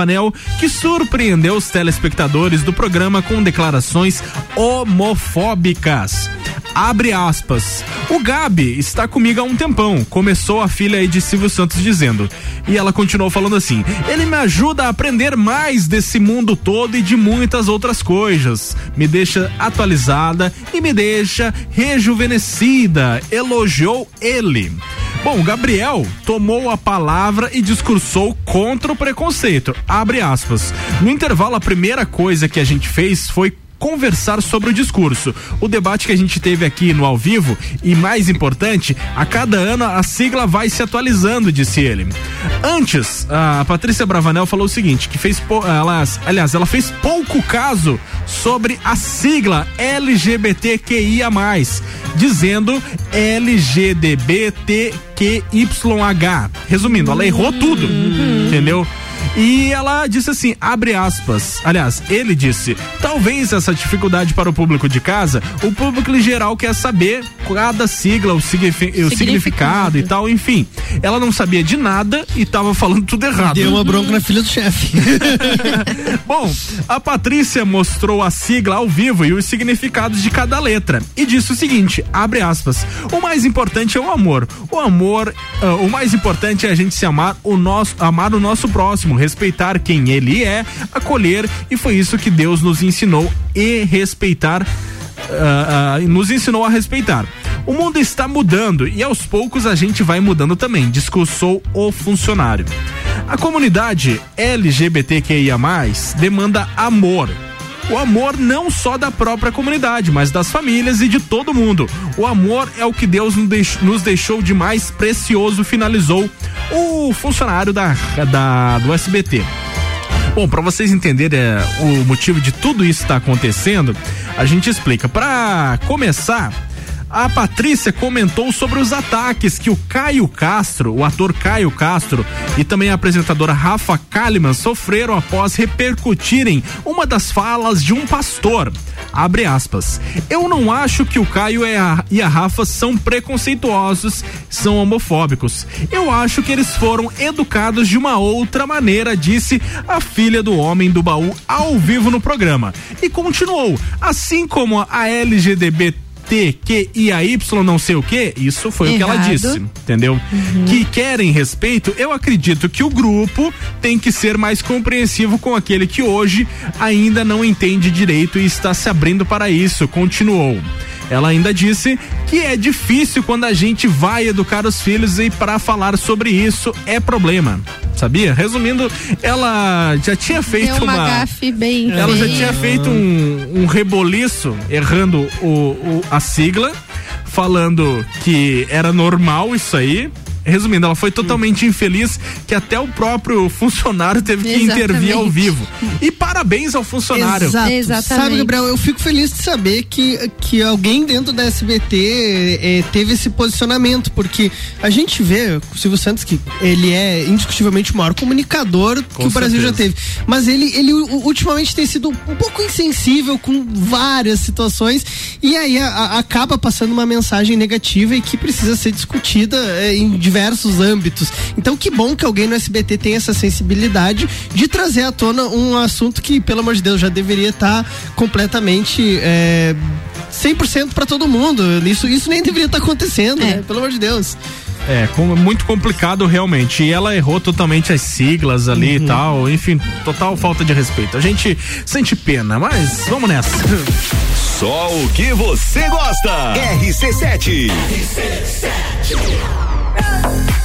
que surpreendeu os telespectadores do programa com declarações homofóbicas. Abre aspas. O Gabi está comigo há um tempão. Começou a filha aí de Silvio Santos dizendo. E ela continuou falando assim: ele me ajuda a aprender mais desse mundo todo e de muitas outras coisas. Me deixa atualizada e me deixa rejuvenescida. Elogiou ele. Bom, Gabriel tomou a palavra e discursou contra o preconceito. Abre aspas. No intervalo, a primeira coisa que a gente fez foi conversar sobre o discurso. O debate que a gente teve aqui no ao vivo e mais importante, a cada ano a sigla vai se atualizando, disse ele. Antes, a Patrícia Bravanel falou o seguinte, que fez ela, aliás, ela fez pouco caso sobre a sigla LGBTQIA+, dizendo LGDBTQYH. Resumindo, ela errou tudo, entendeu? E ela disse assim, abre aspas. Aliás, ele disse: talvez essa dificuldade para o público de casa, o público em geral quer saber cada sigla, o, signifi- o significado. Significado. e tal, enfim. Ela não sabia de nada e tava falando tudo errado. Deu uma bronca na filha do chefe. Bom, a Patrícia mostrou a sigla ao vivo e os significados de cada letra e disse o seguinte, abre aspas, o mais importante é o amor. O amor, ah, o mais importante é a gente se amar, o nosso, amar o nosso próximo, respeitar quem ele é, acolher e foi isso que Deus nos ensinou e respeitar, uh, uh, nos ensinou a respeitar. O mundo está mudando e aos poucos a gente vai mudando também, discursou o funcionário. A comunidade LGBTQIA+, demanda amor, o amor não só da própria comunidade, mas das famílias e de todo mundo. O amor é o que Deus nos deixou de mais precioso, finalizou o funcionário da, da do SBT. Bom, para vocês entenderem é, o motivo de tudo isso estar tá acontecendo, a gente explica. Para começar, a Patrícia comentou sobre os ataques que o Caio Castro, o ator Caio Castro e também a apresentadora Rafa Kalimann sofreram após repercutirem uma das falas de um pastor. Abre aspas. Eu não acho que o Caio e a Rafa são preconceituosos, são homofóbicos. Eu acho que eles foram educados de uma outra maneira, disse a filha do homem do baú ao vivo no programa. E continuou, assim como a LGBT T, Q, I, A, Y, não sei o que, isso foi Errado. o que ela disse, entendeu? Uhum. Que querem respeito, eu acredito que o grupo tem que ser mais compreensivo com aquele que hoje ainda não entende direito e está se abrindo para isso, continuou. Ela ainda disse que é difícil quando a gente vai educar os filhos e para falar sobre isso é problema. Sabia? Resumindo, ela já tinha feito Deu uma, uma gafe bem Ela já tinha feito um, um reboliço errando o, o, a sigla, falando que era normal isso aí, resumindo, ela foi totalmente infeliz que até o próprio funcionário teve que Exatamente. intervir ao vivo. E parabéns ao funcionário. Exato. Exatamente. Sabe, Gabriel, eu fico feliz de saber que, que alguém dentro da SBT eh, teve esse posicionamento, porque a gente vê o Silvio Santos que ele é indiscutivelmente o maior comunicador com que o Brasil já teve. Mas ele, ele ultimamente tem sido um pouco insensível com várias situações e aí a, a, acaba passando uma mensagem negativa e que precisa ser discutida eh, em diversos âmbitos. Então, que bom que alguém no SBT tem essa sensibilidade de trazer à tona um assunto que, pelo amor de Deus, já deveria estar tá completamente. É, 100% para todo mundo. Isso, isso nem deveria estar tá acontecendo, é. né? Pelo amor de Deus. É, com, muito complicado realmente. E ela errou totalmente as siglas ali uhum. e tal. Enfim, total falta de respeito. A gente sente pena, mas vamos nessa. Só o que você gosta. RC7. RC7. run.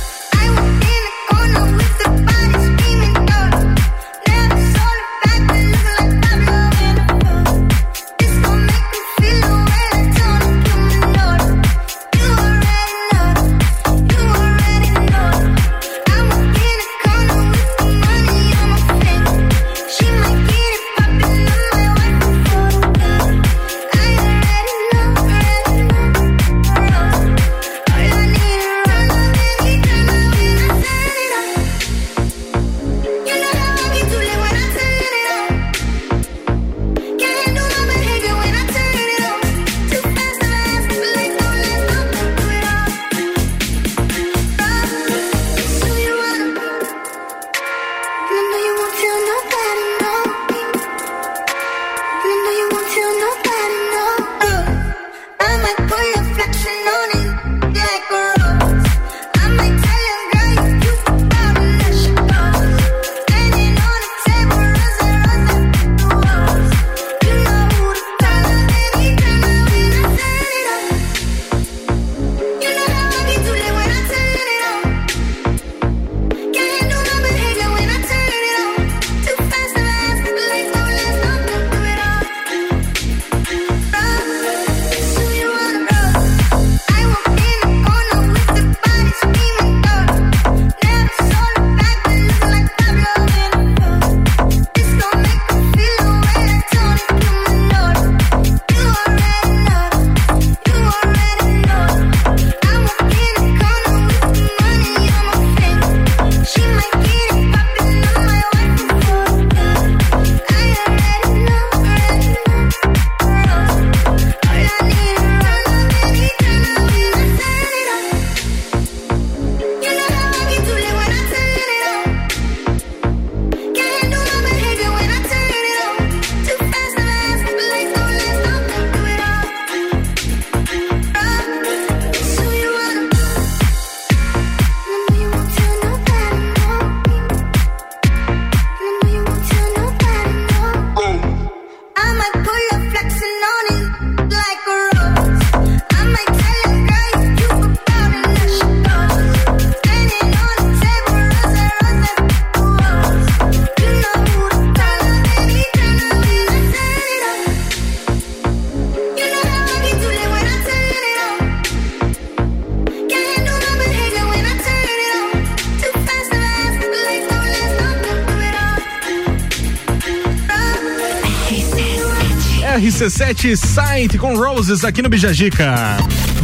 RC7 Site com Roses aqui no Bijagica.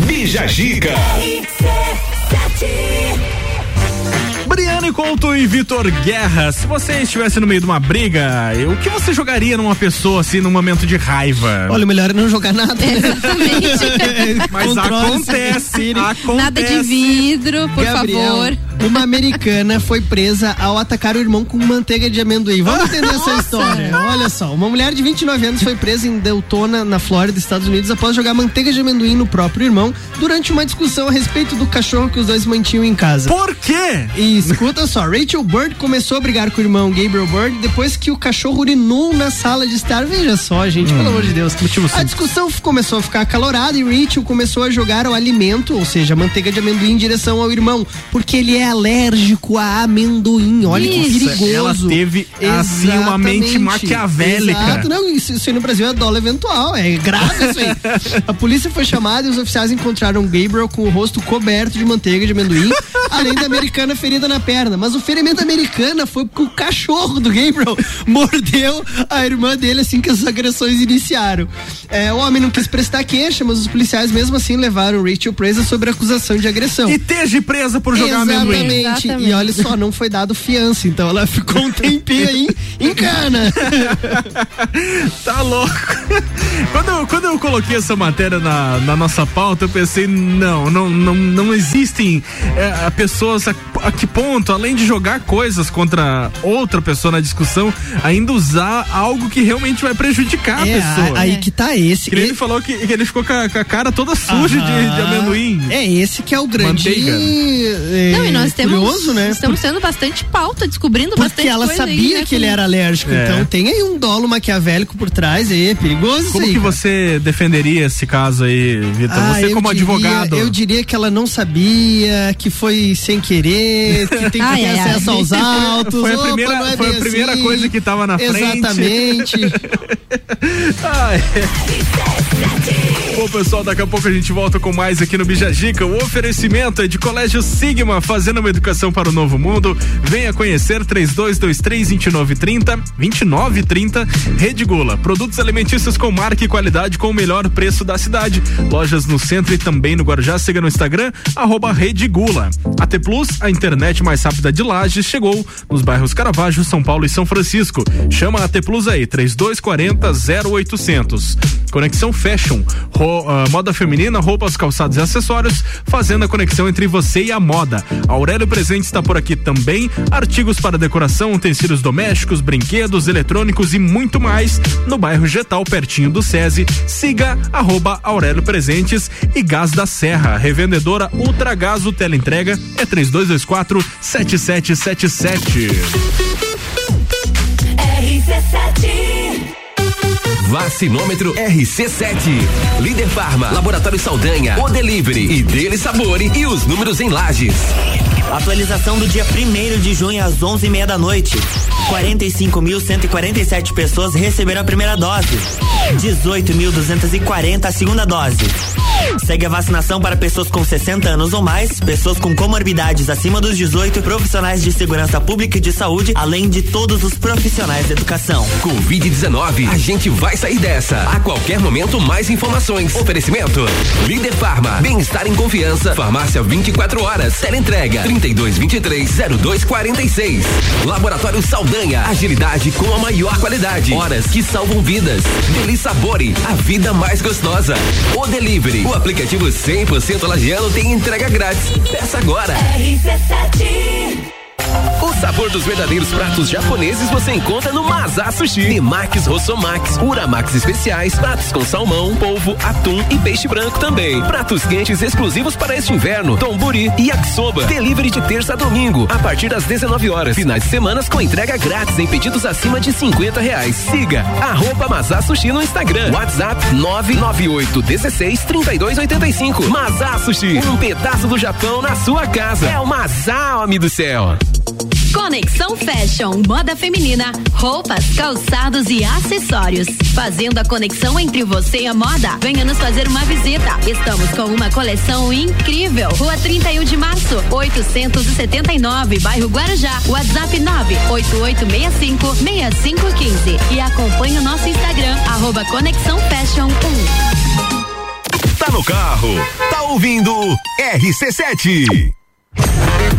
Bijagica. Briane Couto e Vitor Guerra, se você estivesse no meio de uma briga, o que você jogaria numa pessoa assim num momento de raiva? Olha, o melhor é não jogar nada. Mas Controle-se, acontece, respire. acontece. Nada de vidro, por Gabriel, favor. Uma americana foi presa ao atacar o irmão com manteiga de amendoim. Vamos entender essa história. Olha só, uma mulher de 29 anos foi presa em Deltona, na Flórida, Estados Unidos, após jogar manteiga de amendoim no próprio irmão durante uma discussão a respeito do cachorro que os dois mantinham em casa. Por quê? E escuta só, Rachel Bird começou a brigar com o irmão Gabriel Bird depois que o cachorro urinou na sala de estar. Veja só, gente, pelo amor de Deus. A discussão começou a ficar acalorada e Rachel começou a jogar o alimento, ou seja, a manteiga de amendoim em direção ao irmão, porque ele é alérgico a amendoim. Olha que Isso. perigoso. Ela teve, assim, uma mente Exatamente. maquiavélica. Exato, não, isso, isso aí no Brasil é dólar eventual, é grave isso aí. A polícia foi chamada e os oficiais encontraram Gabriel com o rosto coberto de manteiga de amendoim, além da americana ferida na perna. Mas o ferimento americana foi porque o cachorro do Gabriel mordeu a irmã dele assim que as agressões iniciaram. É, o homem não quis prestar queixa, mas os policiais mesmo assim levaram Rachel presa sobre acusação de agressão. E esteja presa por jogar amendoim. Exatamente. E olha só, não foi dado fiança, então ela ficou um tempinho aí em cana. Tá louco. Quando eu, quando eu coloquei essa matéria na, na nossa pauta, eu pensei, não, não, não, não existem é, pessoas a, a que ponto, além de jogar coisas contra outra pessoa na discussão, ainda usar algo que realmente vai prejudicar É, a pessoa. a- aí que tá esse. Que nem ele falou que, que ele ficou com a, com a cara toda suja de, de amendoim. É esse que é o grande. Manteiga. é, Não, e nós temos, curioso, né? estamos tendo bastante pauta, descobrindo Porque bastante ela coisa aí, sabia né, que ele era alérgico. É. Então tem aí um dolo maquiavélico por trás aí, é perigoso Como aí. que cara. você defenderia esse caso aí, Vitor? Ah, você como diria- advogado. Eu diria que ela não sabia, que foi sem querer, que tem que Ai, ter ai, acesso ai. aos autos. Foi a Opa, primeira- não é foi a primeira assim. coisa que tava na frente. Exatamente. Ai. Bom, pessoal, daqui a pouco a gente volta com mais aqui no Bijagica. O oferecimento é de Colégio Sigma, fazendo uma educação para o novo mundo. Venha conhecer 3223-2930, 2930, Rede Gula. Produtos alimentícios com marca e qualidade com o melhor preço da cidade. Lojas no centro e também no Guarujá. Siga no Instagram, arroba Rede Gula. AT Plus, a internet mais rápida de Lages, chegou nos bairros Caravaggio, São Paulo e São Francisco. Chama a AT Plus aí, 3240 0800. Conexão Fashion, ro- ah, moda feminina, roupas, calçados e acessórios, fazendo a conexão entre você e a moda. Aurélio Presente está por aqui também. Artigos para decoração, utensílios domésticos, brinquedos, eletrônicos e muito mais no bairro Getal, pertinho do SESI. Siga arroba Aurélio Presentes e Gás da Serra, revendedora Ultra Gás, o teleentrega é 3224 7777. Vacinômetro RC7. Líder Farma, Laboratório Saldanha, O Delivery e Dele Sabore e os números em lajes. Atualização do dia 1 de junho às 11h30 da noite. 45.147 pessoas receberam a primeira dose. 18.240 a segunda dose. Segue a vacinação para pessoas com 60 anos ou mais, pessoas com comorbidades acima dos 18, profissionais de segurança pública e de saúde, além de todos os profissionais de educação. Covid-19, a gente vai sair dessa. A qualquer momento, mais informações. Oferecimento: Líder Farma, bem-estar em confiança. Farmácia 24 horas. Teleentrega 3223-0246. Laboratório Saldanha, agilidade com a maior qualidade. Horas que salvam vidas. Deli Sabore, a vida mais gostosa. O Delivery, o aplicativo 100% lagiano tem entrega grátis. Peça agora. O sabor dos verdadeiros pratos japoneses você encontra no Mazá Sushi. Temakis Rossomax, Uramax especiais, pratos com salmão, polvo, atum e peixe branco também. Pratos quentes exclusivos para este inverno, tomburi e yakisoba. Delivery de terça a domingo, a partir das 19 horas. Finais de semanas com entrega grátis em pedidos acima de 50 reais. Siga arroba Mazá Sushi no Instagram. WhatsApp 998 16 32 85. Mazá Sushi, um pedaço do Japão na sua casa. É o Mazá, homem do céu. Conexão Fashion, moda feminina, roupas, calçados e acessórios. Fazendo a conexão entre você e a moda. Venha nos fazer uma visita. Estamos com uma coleção incrível. Rua 31 de março, 879, bairro Guarujá. WhatsApp 98865 6515. E acompanhe o nosso Instagram, arroba Conexão Fashion 1. Tá no carro, tá ouvindo RC7.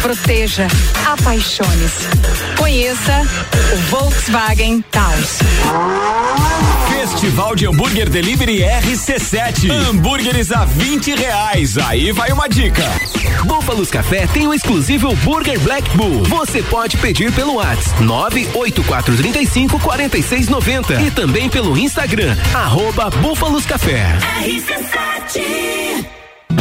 proteja, apaixone-se. Conheça o Volkswagen Taos. Festival de Hambúrguer Delivery RC7. Hambúrgueres a 20 reais. Aí vai uma dica. Búfalos Café tem o exclusivo Burger Black Bull. Você pode pedir pelo WhatsApp 98435 4690 e também pelo Instagram, arroba Búfalos Café. RC7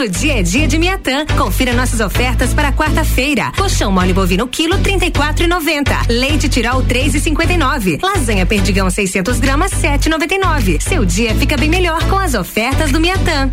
Todo dia é dia de Miatã. Confira nossas ofertas para quarta-feira. Colchão mole bovino quilo 34,90. Leite Tirol 3,59. Lasanha perdigão 600 gramas 7,99. Seu dia fica bem melhor com as ofertas do Miatã.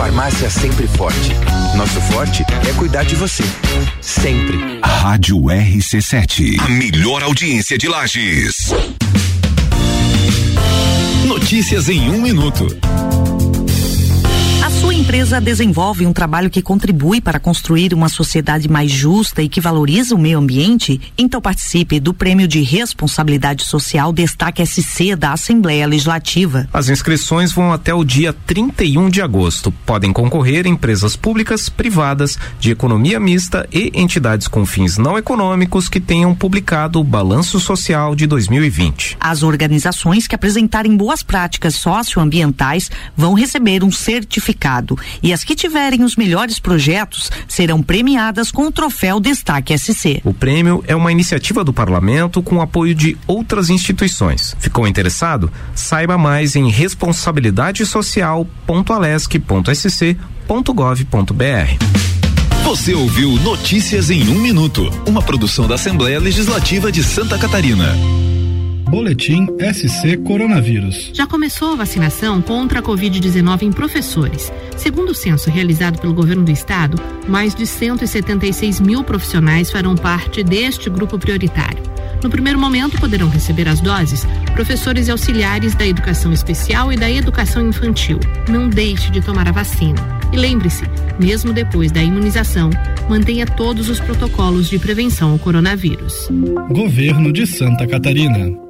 Farmácia Sempre Forte. Nosso forte é cuidar de você. Sempre. Rádio RC7. A melhor audiência de Lages. Notícias em um minuto. Sua empresa desenvolve um trabalho que contribui para construir uma sociedade mais justa e que valoriza o meio ambiente? Então participe do Prêmio de Responsabilidade Social Destaque SC da Assembleia Legislativa. As inscrições vão até o dia 31 de agosto. Podem concorrer empresas públicas, privadas, de economia mista e entidades com fins não econômicos que tenham publicado o Balanço Social de 2020. As organizações que apresentarem boas práticas socioambientais vão receber um certificado e as que tiverem os melhores projetos serão premiadas com o troféu Destaque SC. O prêmio é uma iniciativa do parlamento com apoio de outras instituições. Ficou interessado? Saiba mais em responsabilidadesocial.alesc.sc.gov.br. Você ouviu Notícias em um minuto, uma produção da Assembleia Legislativa de Santa Catarina. Boletim SC Coronavírus. Já começou a vacinação contra a Covid-19 em professores. Segundo o censo realizado pelo governo do estado, mais de 176 mil profissionais farão parte deste grupo prioritário. No primeiro momento, poderão receber as doses professores e auxiliares da educação especial e da educação infantil. Não deixe de tomar a vacina. E lembre-se, mesmo depois da imunização, mantenha todos os protocolos de prevenção ao coronavírus. Governo de Santa Catarina.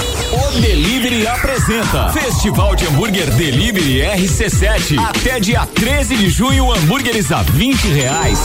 Delivery apresenta Festival de Hambúrguer Delivery RC7. Até dia 13 de junho, hambúrgueres a 20 reais.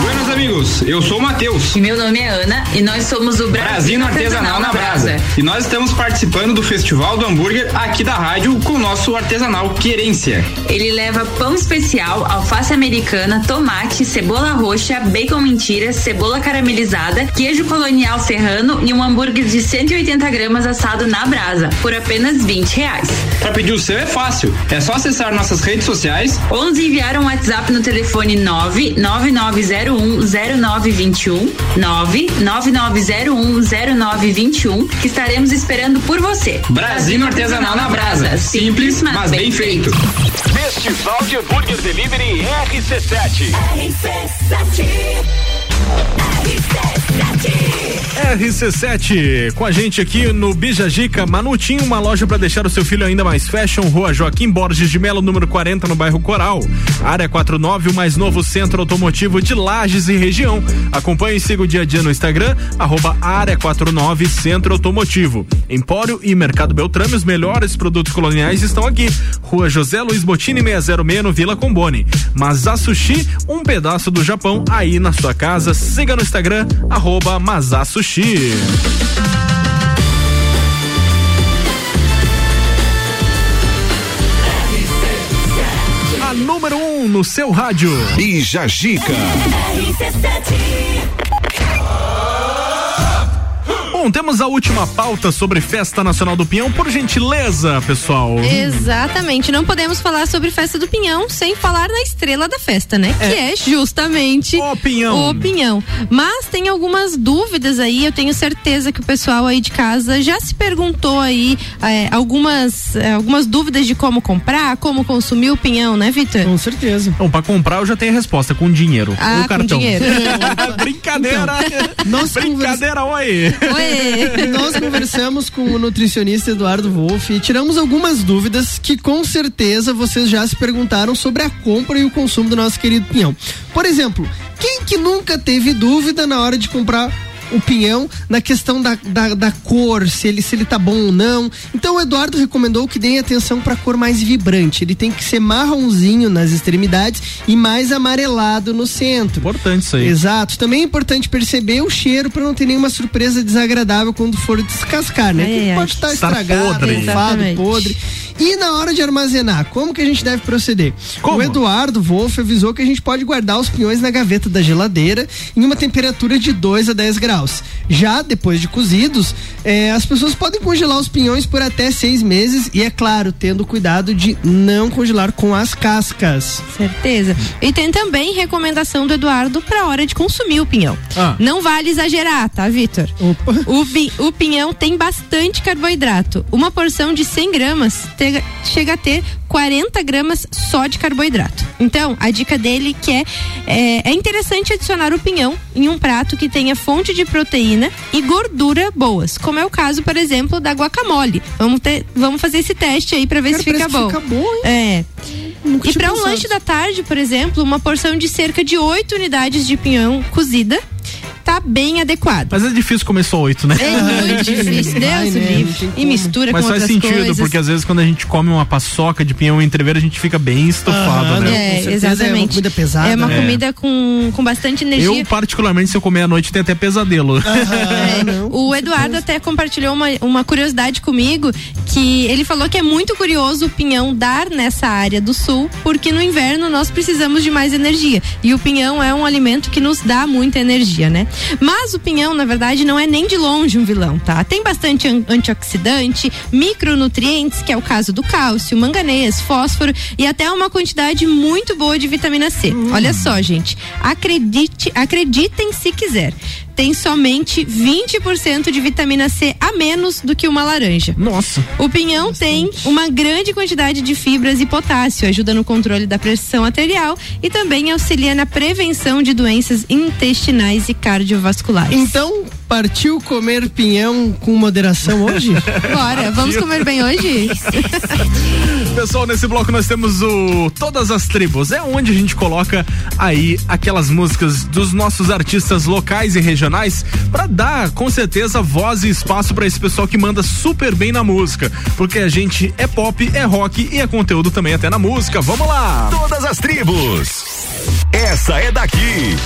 Buenos amigos, eu sou o Matheus. E meu nome é Ana e nós somos o Brasino Artesanal, na Brasa. E nós estamos participando do Festival do Hambúrguer aqui da rádio com o nosso artesanal Querência. Ele leva pão especial, alface americana, tomate, cebola roxa, bacon mentira, cebola caramelizada, queijo colonial serrano e um hambúrguer de 180 gramas assado assado na brasa por apenas 20 reais. Para pedir o seu é fácil. É só acessar nossas redes sociais ou nos enviar um WhatsApp no telefone 999010921 999010921 que estaremos esperando por você. Brasil Artesanal na Brasa. Simples, mas bem feito. Festival de Hambúrguer Delivery RC7. RC7. RC7, com a gente aqui no Bijajica, Manutinho, uma loja para deixar o seu filho ainda mais fashion, Rua Joaquim Borges de Melo, número 40, no bairro Coral. Área 49, o mais novo centro automotivo de Lages e região. Acompanhe e siga o dia a dia no Instagram, arroba Área 49 Centro Automotivo. Empório e Mercado Beltrame, os melhores produtos coloniais estão aqui. Rua José Luiz Botini 606, no Vila Combone. Mazá Sushi, um pedaço do Japão aí na sua casa. Siga no Instagram, arroba Mazá Sushi. A número 1 um no seu rádio. Bija Gica. Bom, temos a última pauta sobre Festa Nacional do Pinhão, por gentileza, pessoal. Exatamente, não podemos falar sobre Festa do Pinhão sem falar na estrela da festa, né? É. Que é justamente o Pinhão. O Pinhão. Mas tem algumas dúvidas aí, eu tenho certeza que o pessoal aí de casa já se perguntou aí é, algumas, é, algumas dúvidas de como comprar, como consumir o Pinhão, né, Vitor? Com certeza. Bom, pra comprar eu já tenho a resposta, com dinheiro. Ah, o com cartão. dinheiro. Brincadeira! Nós Brincadeira, oi! Oi! Nós conversamos com o nutricionista Eduardo Wolff e tiramos algumas dúvidas que com certeza vocês já se perguntaram sobre a compra e o consumo do nosso querido pinhão. Por exemplo, quem que nunca teve dúvida na hora de comprar o pinhão na questão da, da, da, cor, se ele, se ele tá bom ou não. Então o Eduardo recomendou que deem atenção para a cor mais vibrante. Ele tem que ser marronzinho nas extremidades e mais amarelado no centro. Importante isso aí. Exato. Também é importante perceber o cheiro para não ter nenhuma surpresa desagradável quando for descascar, né? É, pode estar Estar estragado, podre. podre. E na hora de armazenar, como que a gente deve proceder? Como? O Eduardo Wolff avisou que a gente pode guardar os pinhões na gaveta da geladeira em uma temperatura de 2 a 10 graus. Já depois de cozidos, eh, as pessoas podem congelar os pinhões por até seis meses e, é claro, tendo cuidado de não congelar com as cascas. Certeza. E tem também recomendação do Eduardo para hora de consumir o pinhão. Ah. Não vale exagerar, tá, Vitor? O, pi- o pinhão tem bastante carboidrato. Uma porção de 100 gramas te- chega a ter 40 gramas só de carboidrato. Então, a dica dele que é, é é interessante adicionar o pinhão em um prato que tenha fonte de proteína e gordura boas, como é o caso, por exemplo, da guacamole. Vamos ter, vamos fazer esse teste aí para ver Cara, se fica bom. fica bom, hein? É. Nunca E para um lanche da tarde, por exemplo, uma porção de cerca de 8 unidades de pinhão cozida tá bem adequado. Mas é difícil comer só oito, né? É muito difícil, Deus Ai, né, livre. E mistura Mas com faz outras sentido, coisas. porque às vezes quando a gente come uma paçoca de pinhão entreveiro, a gente fica bem estufado, Aham, né? não, É, exatamente. é uma comida pesada, É uma né? comida com, com bastante energia. Eu, particularmente, se eu comer à noite, tenho até pesadelo. É, o Eduardo até compartilhou uma, uma curiosidade comigo que ele falou que é muito curioso o pinhão dar nessa área do sul, porque no inverno nós precisamos de mais energia. E o pinhão é um alimento que nos dá muita energia, né? Mas o pinhão, na verdade, não é nem de longe um vilão, tá? Tem bastante an- antioxidante, micronutrientes, que é o caso do cálcio, manganês, fósforo e até uma quantidade muito boa de vitamina C. Olha só, gente. Acredite, acreditem se quiser. Tem somente 20% de vitamina C a menos do que uma laranja. Nossa. O pinhão tem uma grande quantidade de fibras e potássio, ajuda no controle da pressão arterial e também auxilia na prevenção de doenças intestinais e cardiovasculares. Então, partiu comer pinhão com moderação hoje? Bora, vamos comer bem hoje? Pessoal, nesse bloco nós temos o Todas as Tribos. É onde a gente coloca aí aquelas músicas dos nossos artistas locais e regionais para dar, com certeza, voz e espaço para esse pessoal que manda super bem na música. Porque a gente é pop, é rock e é conteúdo também até na música. Vamos lá! Todas as tribos. Essa é daqui.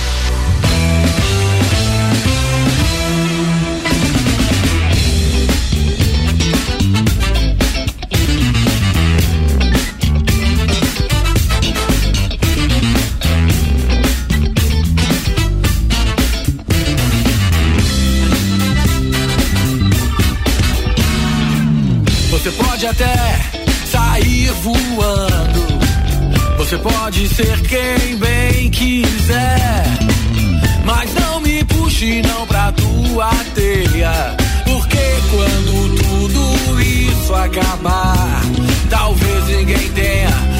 Até sair voando. Você pode ser quem bem quiser. Mas não me puxe não pra tua teia. Porque quando tudo isso acabar, talvez ninguém tenha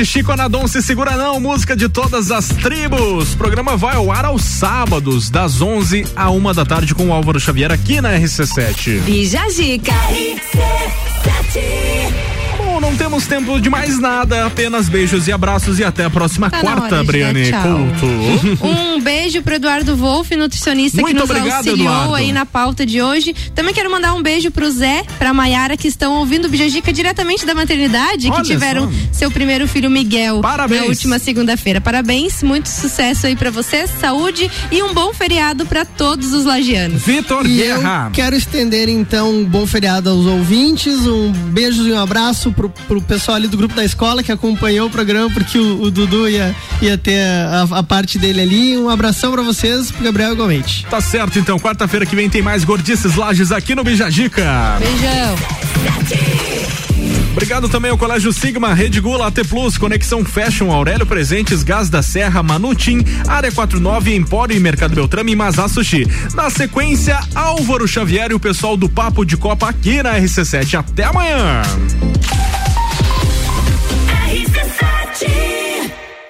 RC7 Chico Anadon se segura não, música de todas as tribos. O programa vai ao ar aos sábados, das 11 a uma da tarde com o Álvaro Xavier aqui na RC7. Bija Zica. Bom, não temos tempo de mais nada, apenas beijos e abraços e até a próxima Tá quarta, Briane. Couto. Um beijo pro Eduardo Wolff, nutricionista Muito que nos obrigado, auxiliou Eduardo. aí na pauta de hoje. Também quero mandar um beijo pro Zé, pra Maiara, que estão ouvindo o Bijagica diretamente da maternidade, Olha que tiveram só. seu primeiro filho, Miguel, Parabéns. na última segunda-feira. Parabéns, muito sucesso aí pra vocês, saúde e um bom feriado pra todos os lagianos. Vitor E eu quero estender então um bom feriado aos ouvintes, um beijo e um abraço pro, pro pessoal ali do grupo da escola que acompanhou o programa, porque o, o Dudu ia, ia ter a, a parte dele ali. Um abração pra vocês, pro Gabriel igualmente. Tá certo, então, quarta-feira que vem tem mais Gordices Lages aqui no Bijagica. Beijão. Obrigado também ao Colégio Sigma, Rede Gula, AT Plus, Conexão Fashion, Aurélio Presentes, Gás da Serra, Manutim, Área 49, Empório e Mercado Beltrame e Mazá Sushi. Na sequência, Álvaro Xavier e o pessoal do Papo de Copa aqui na RC7. Até amanhã!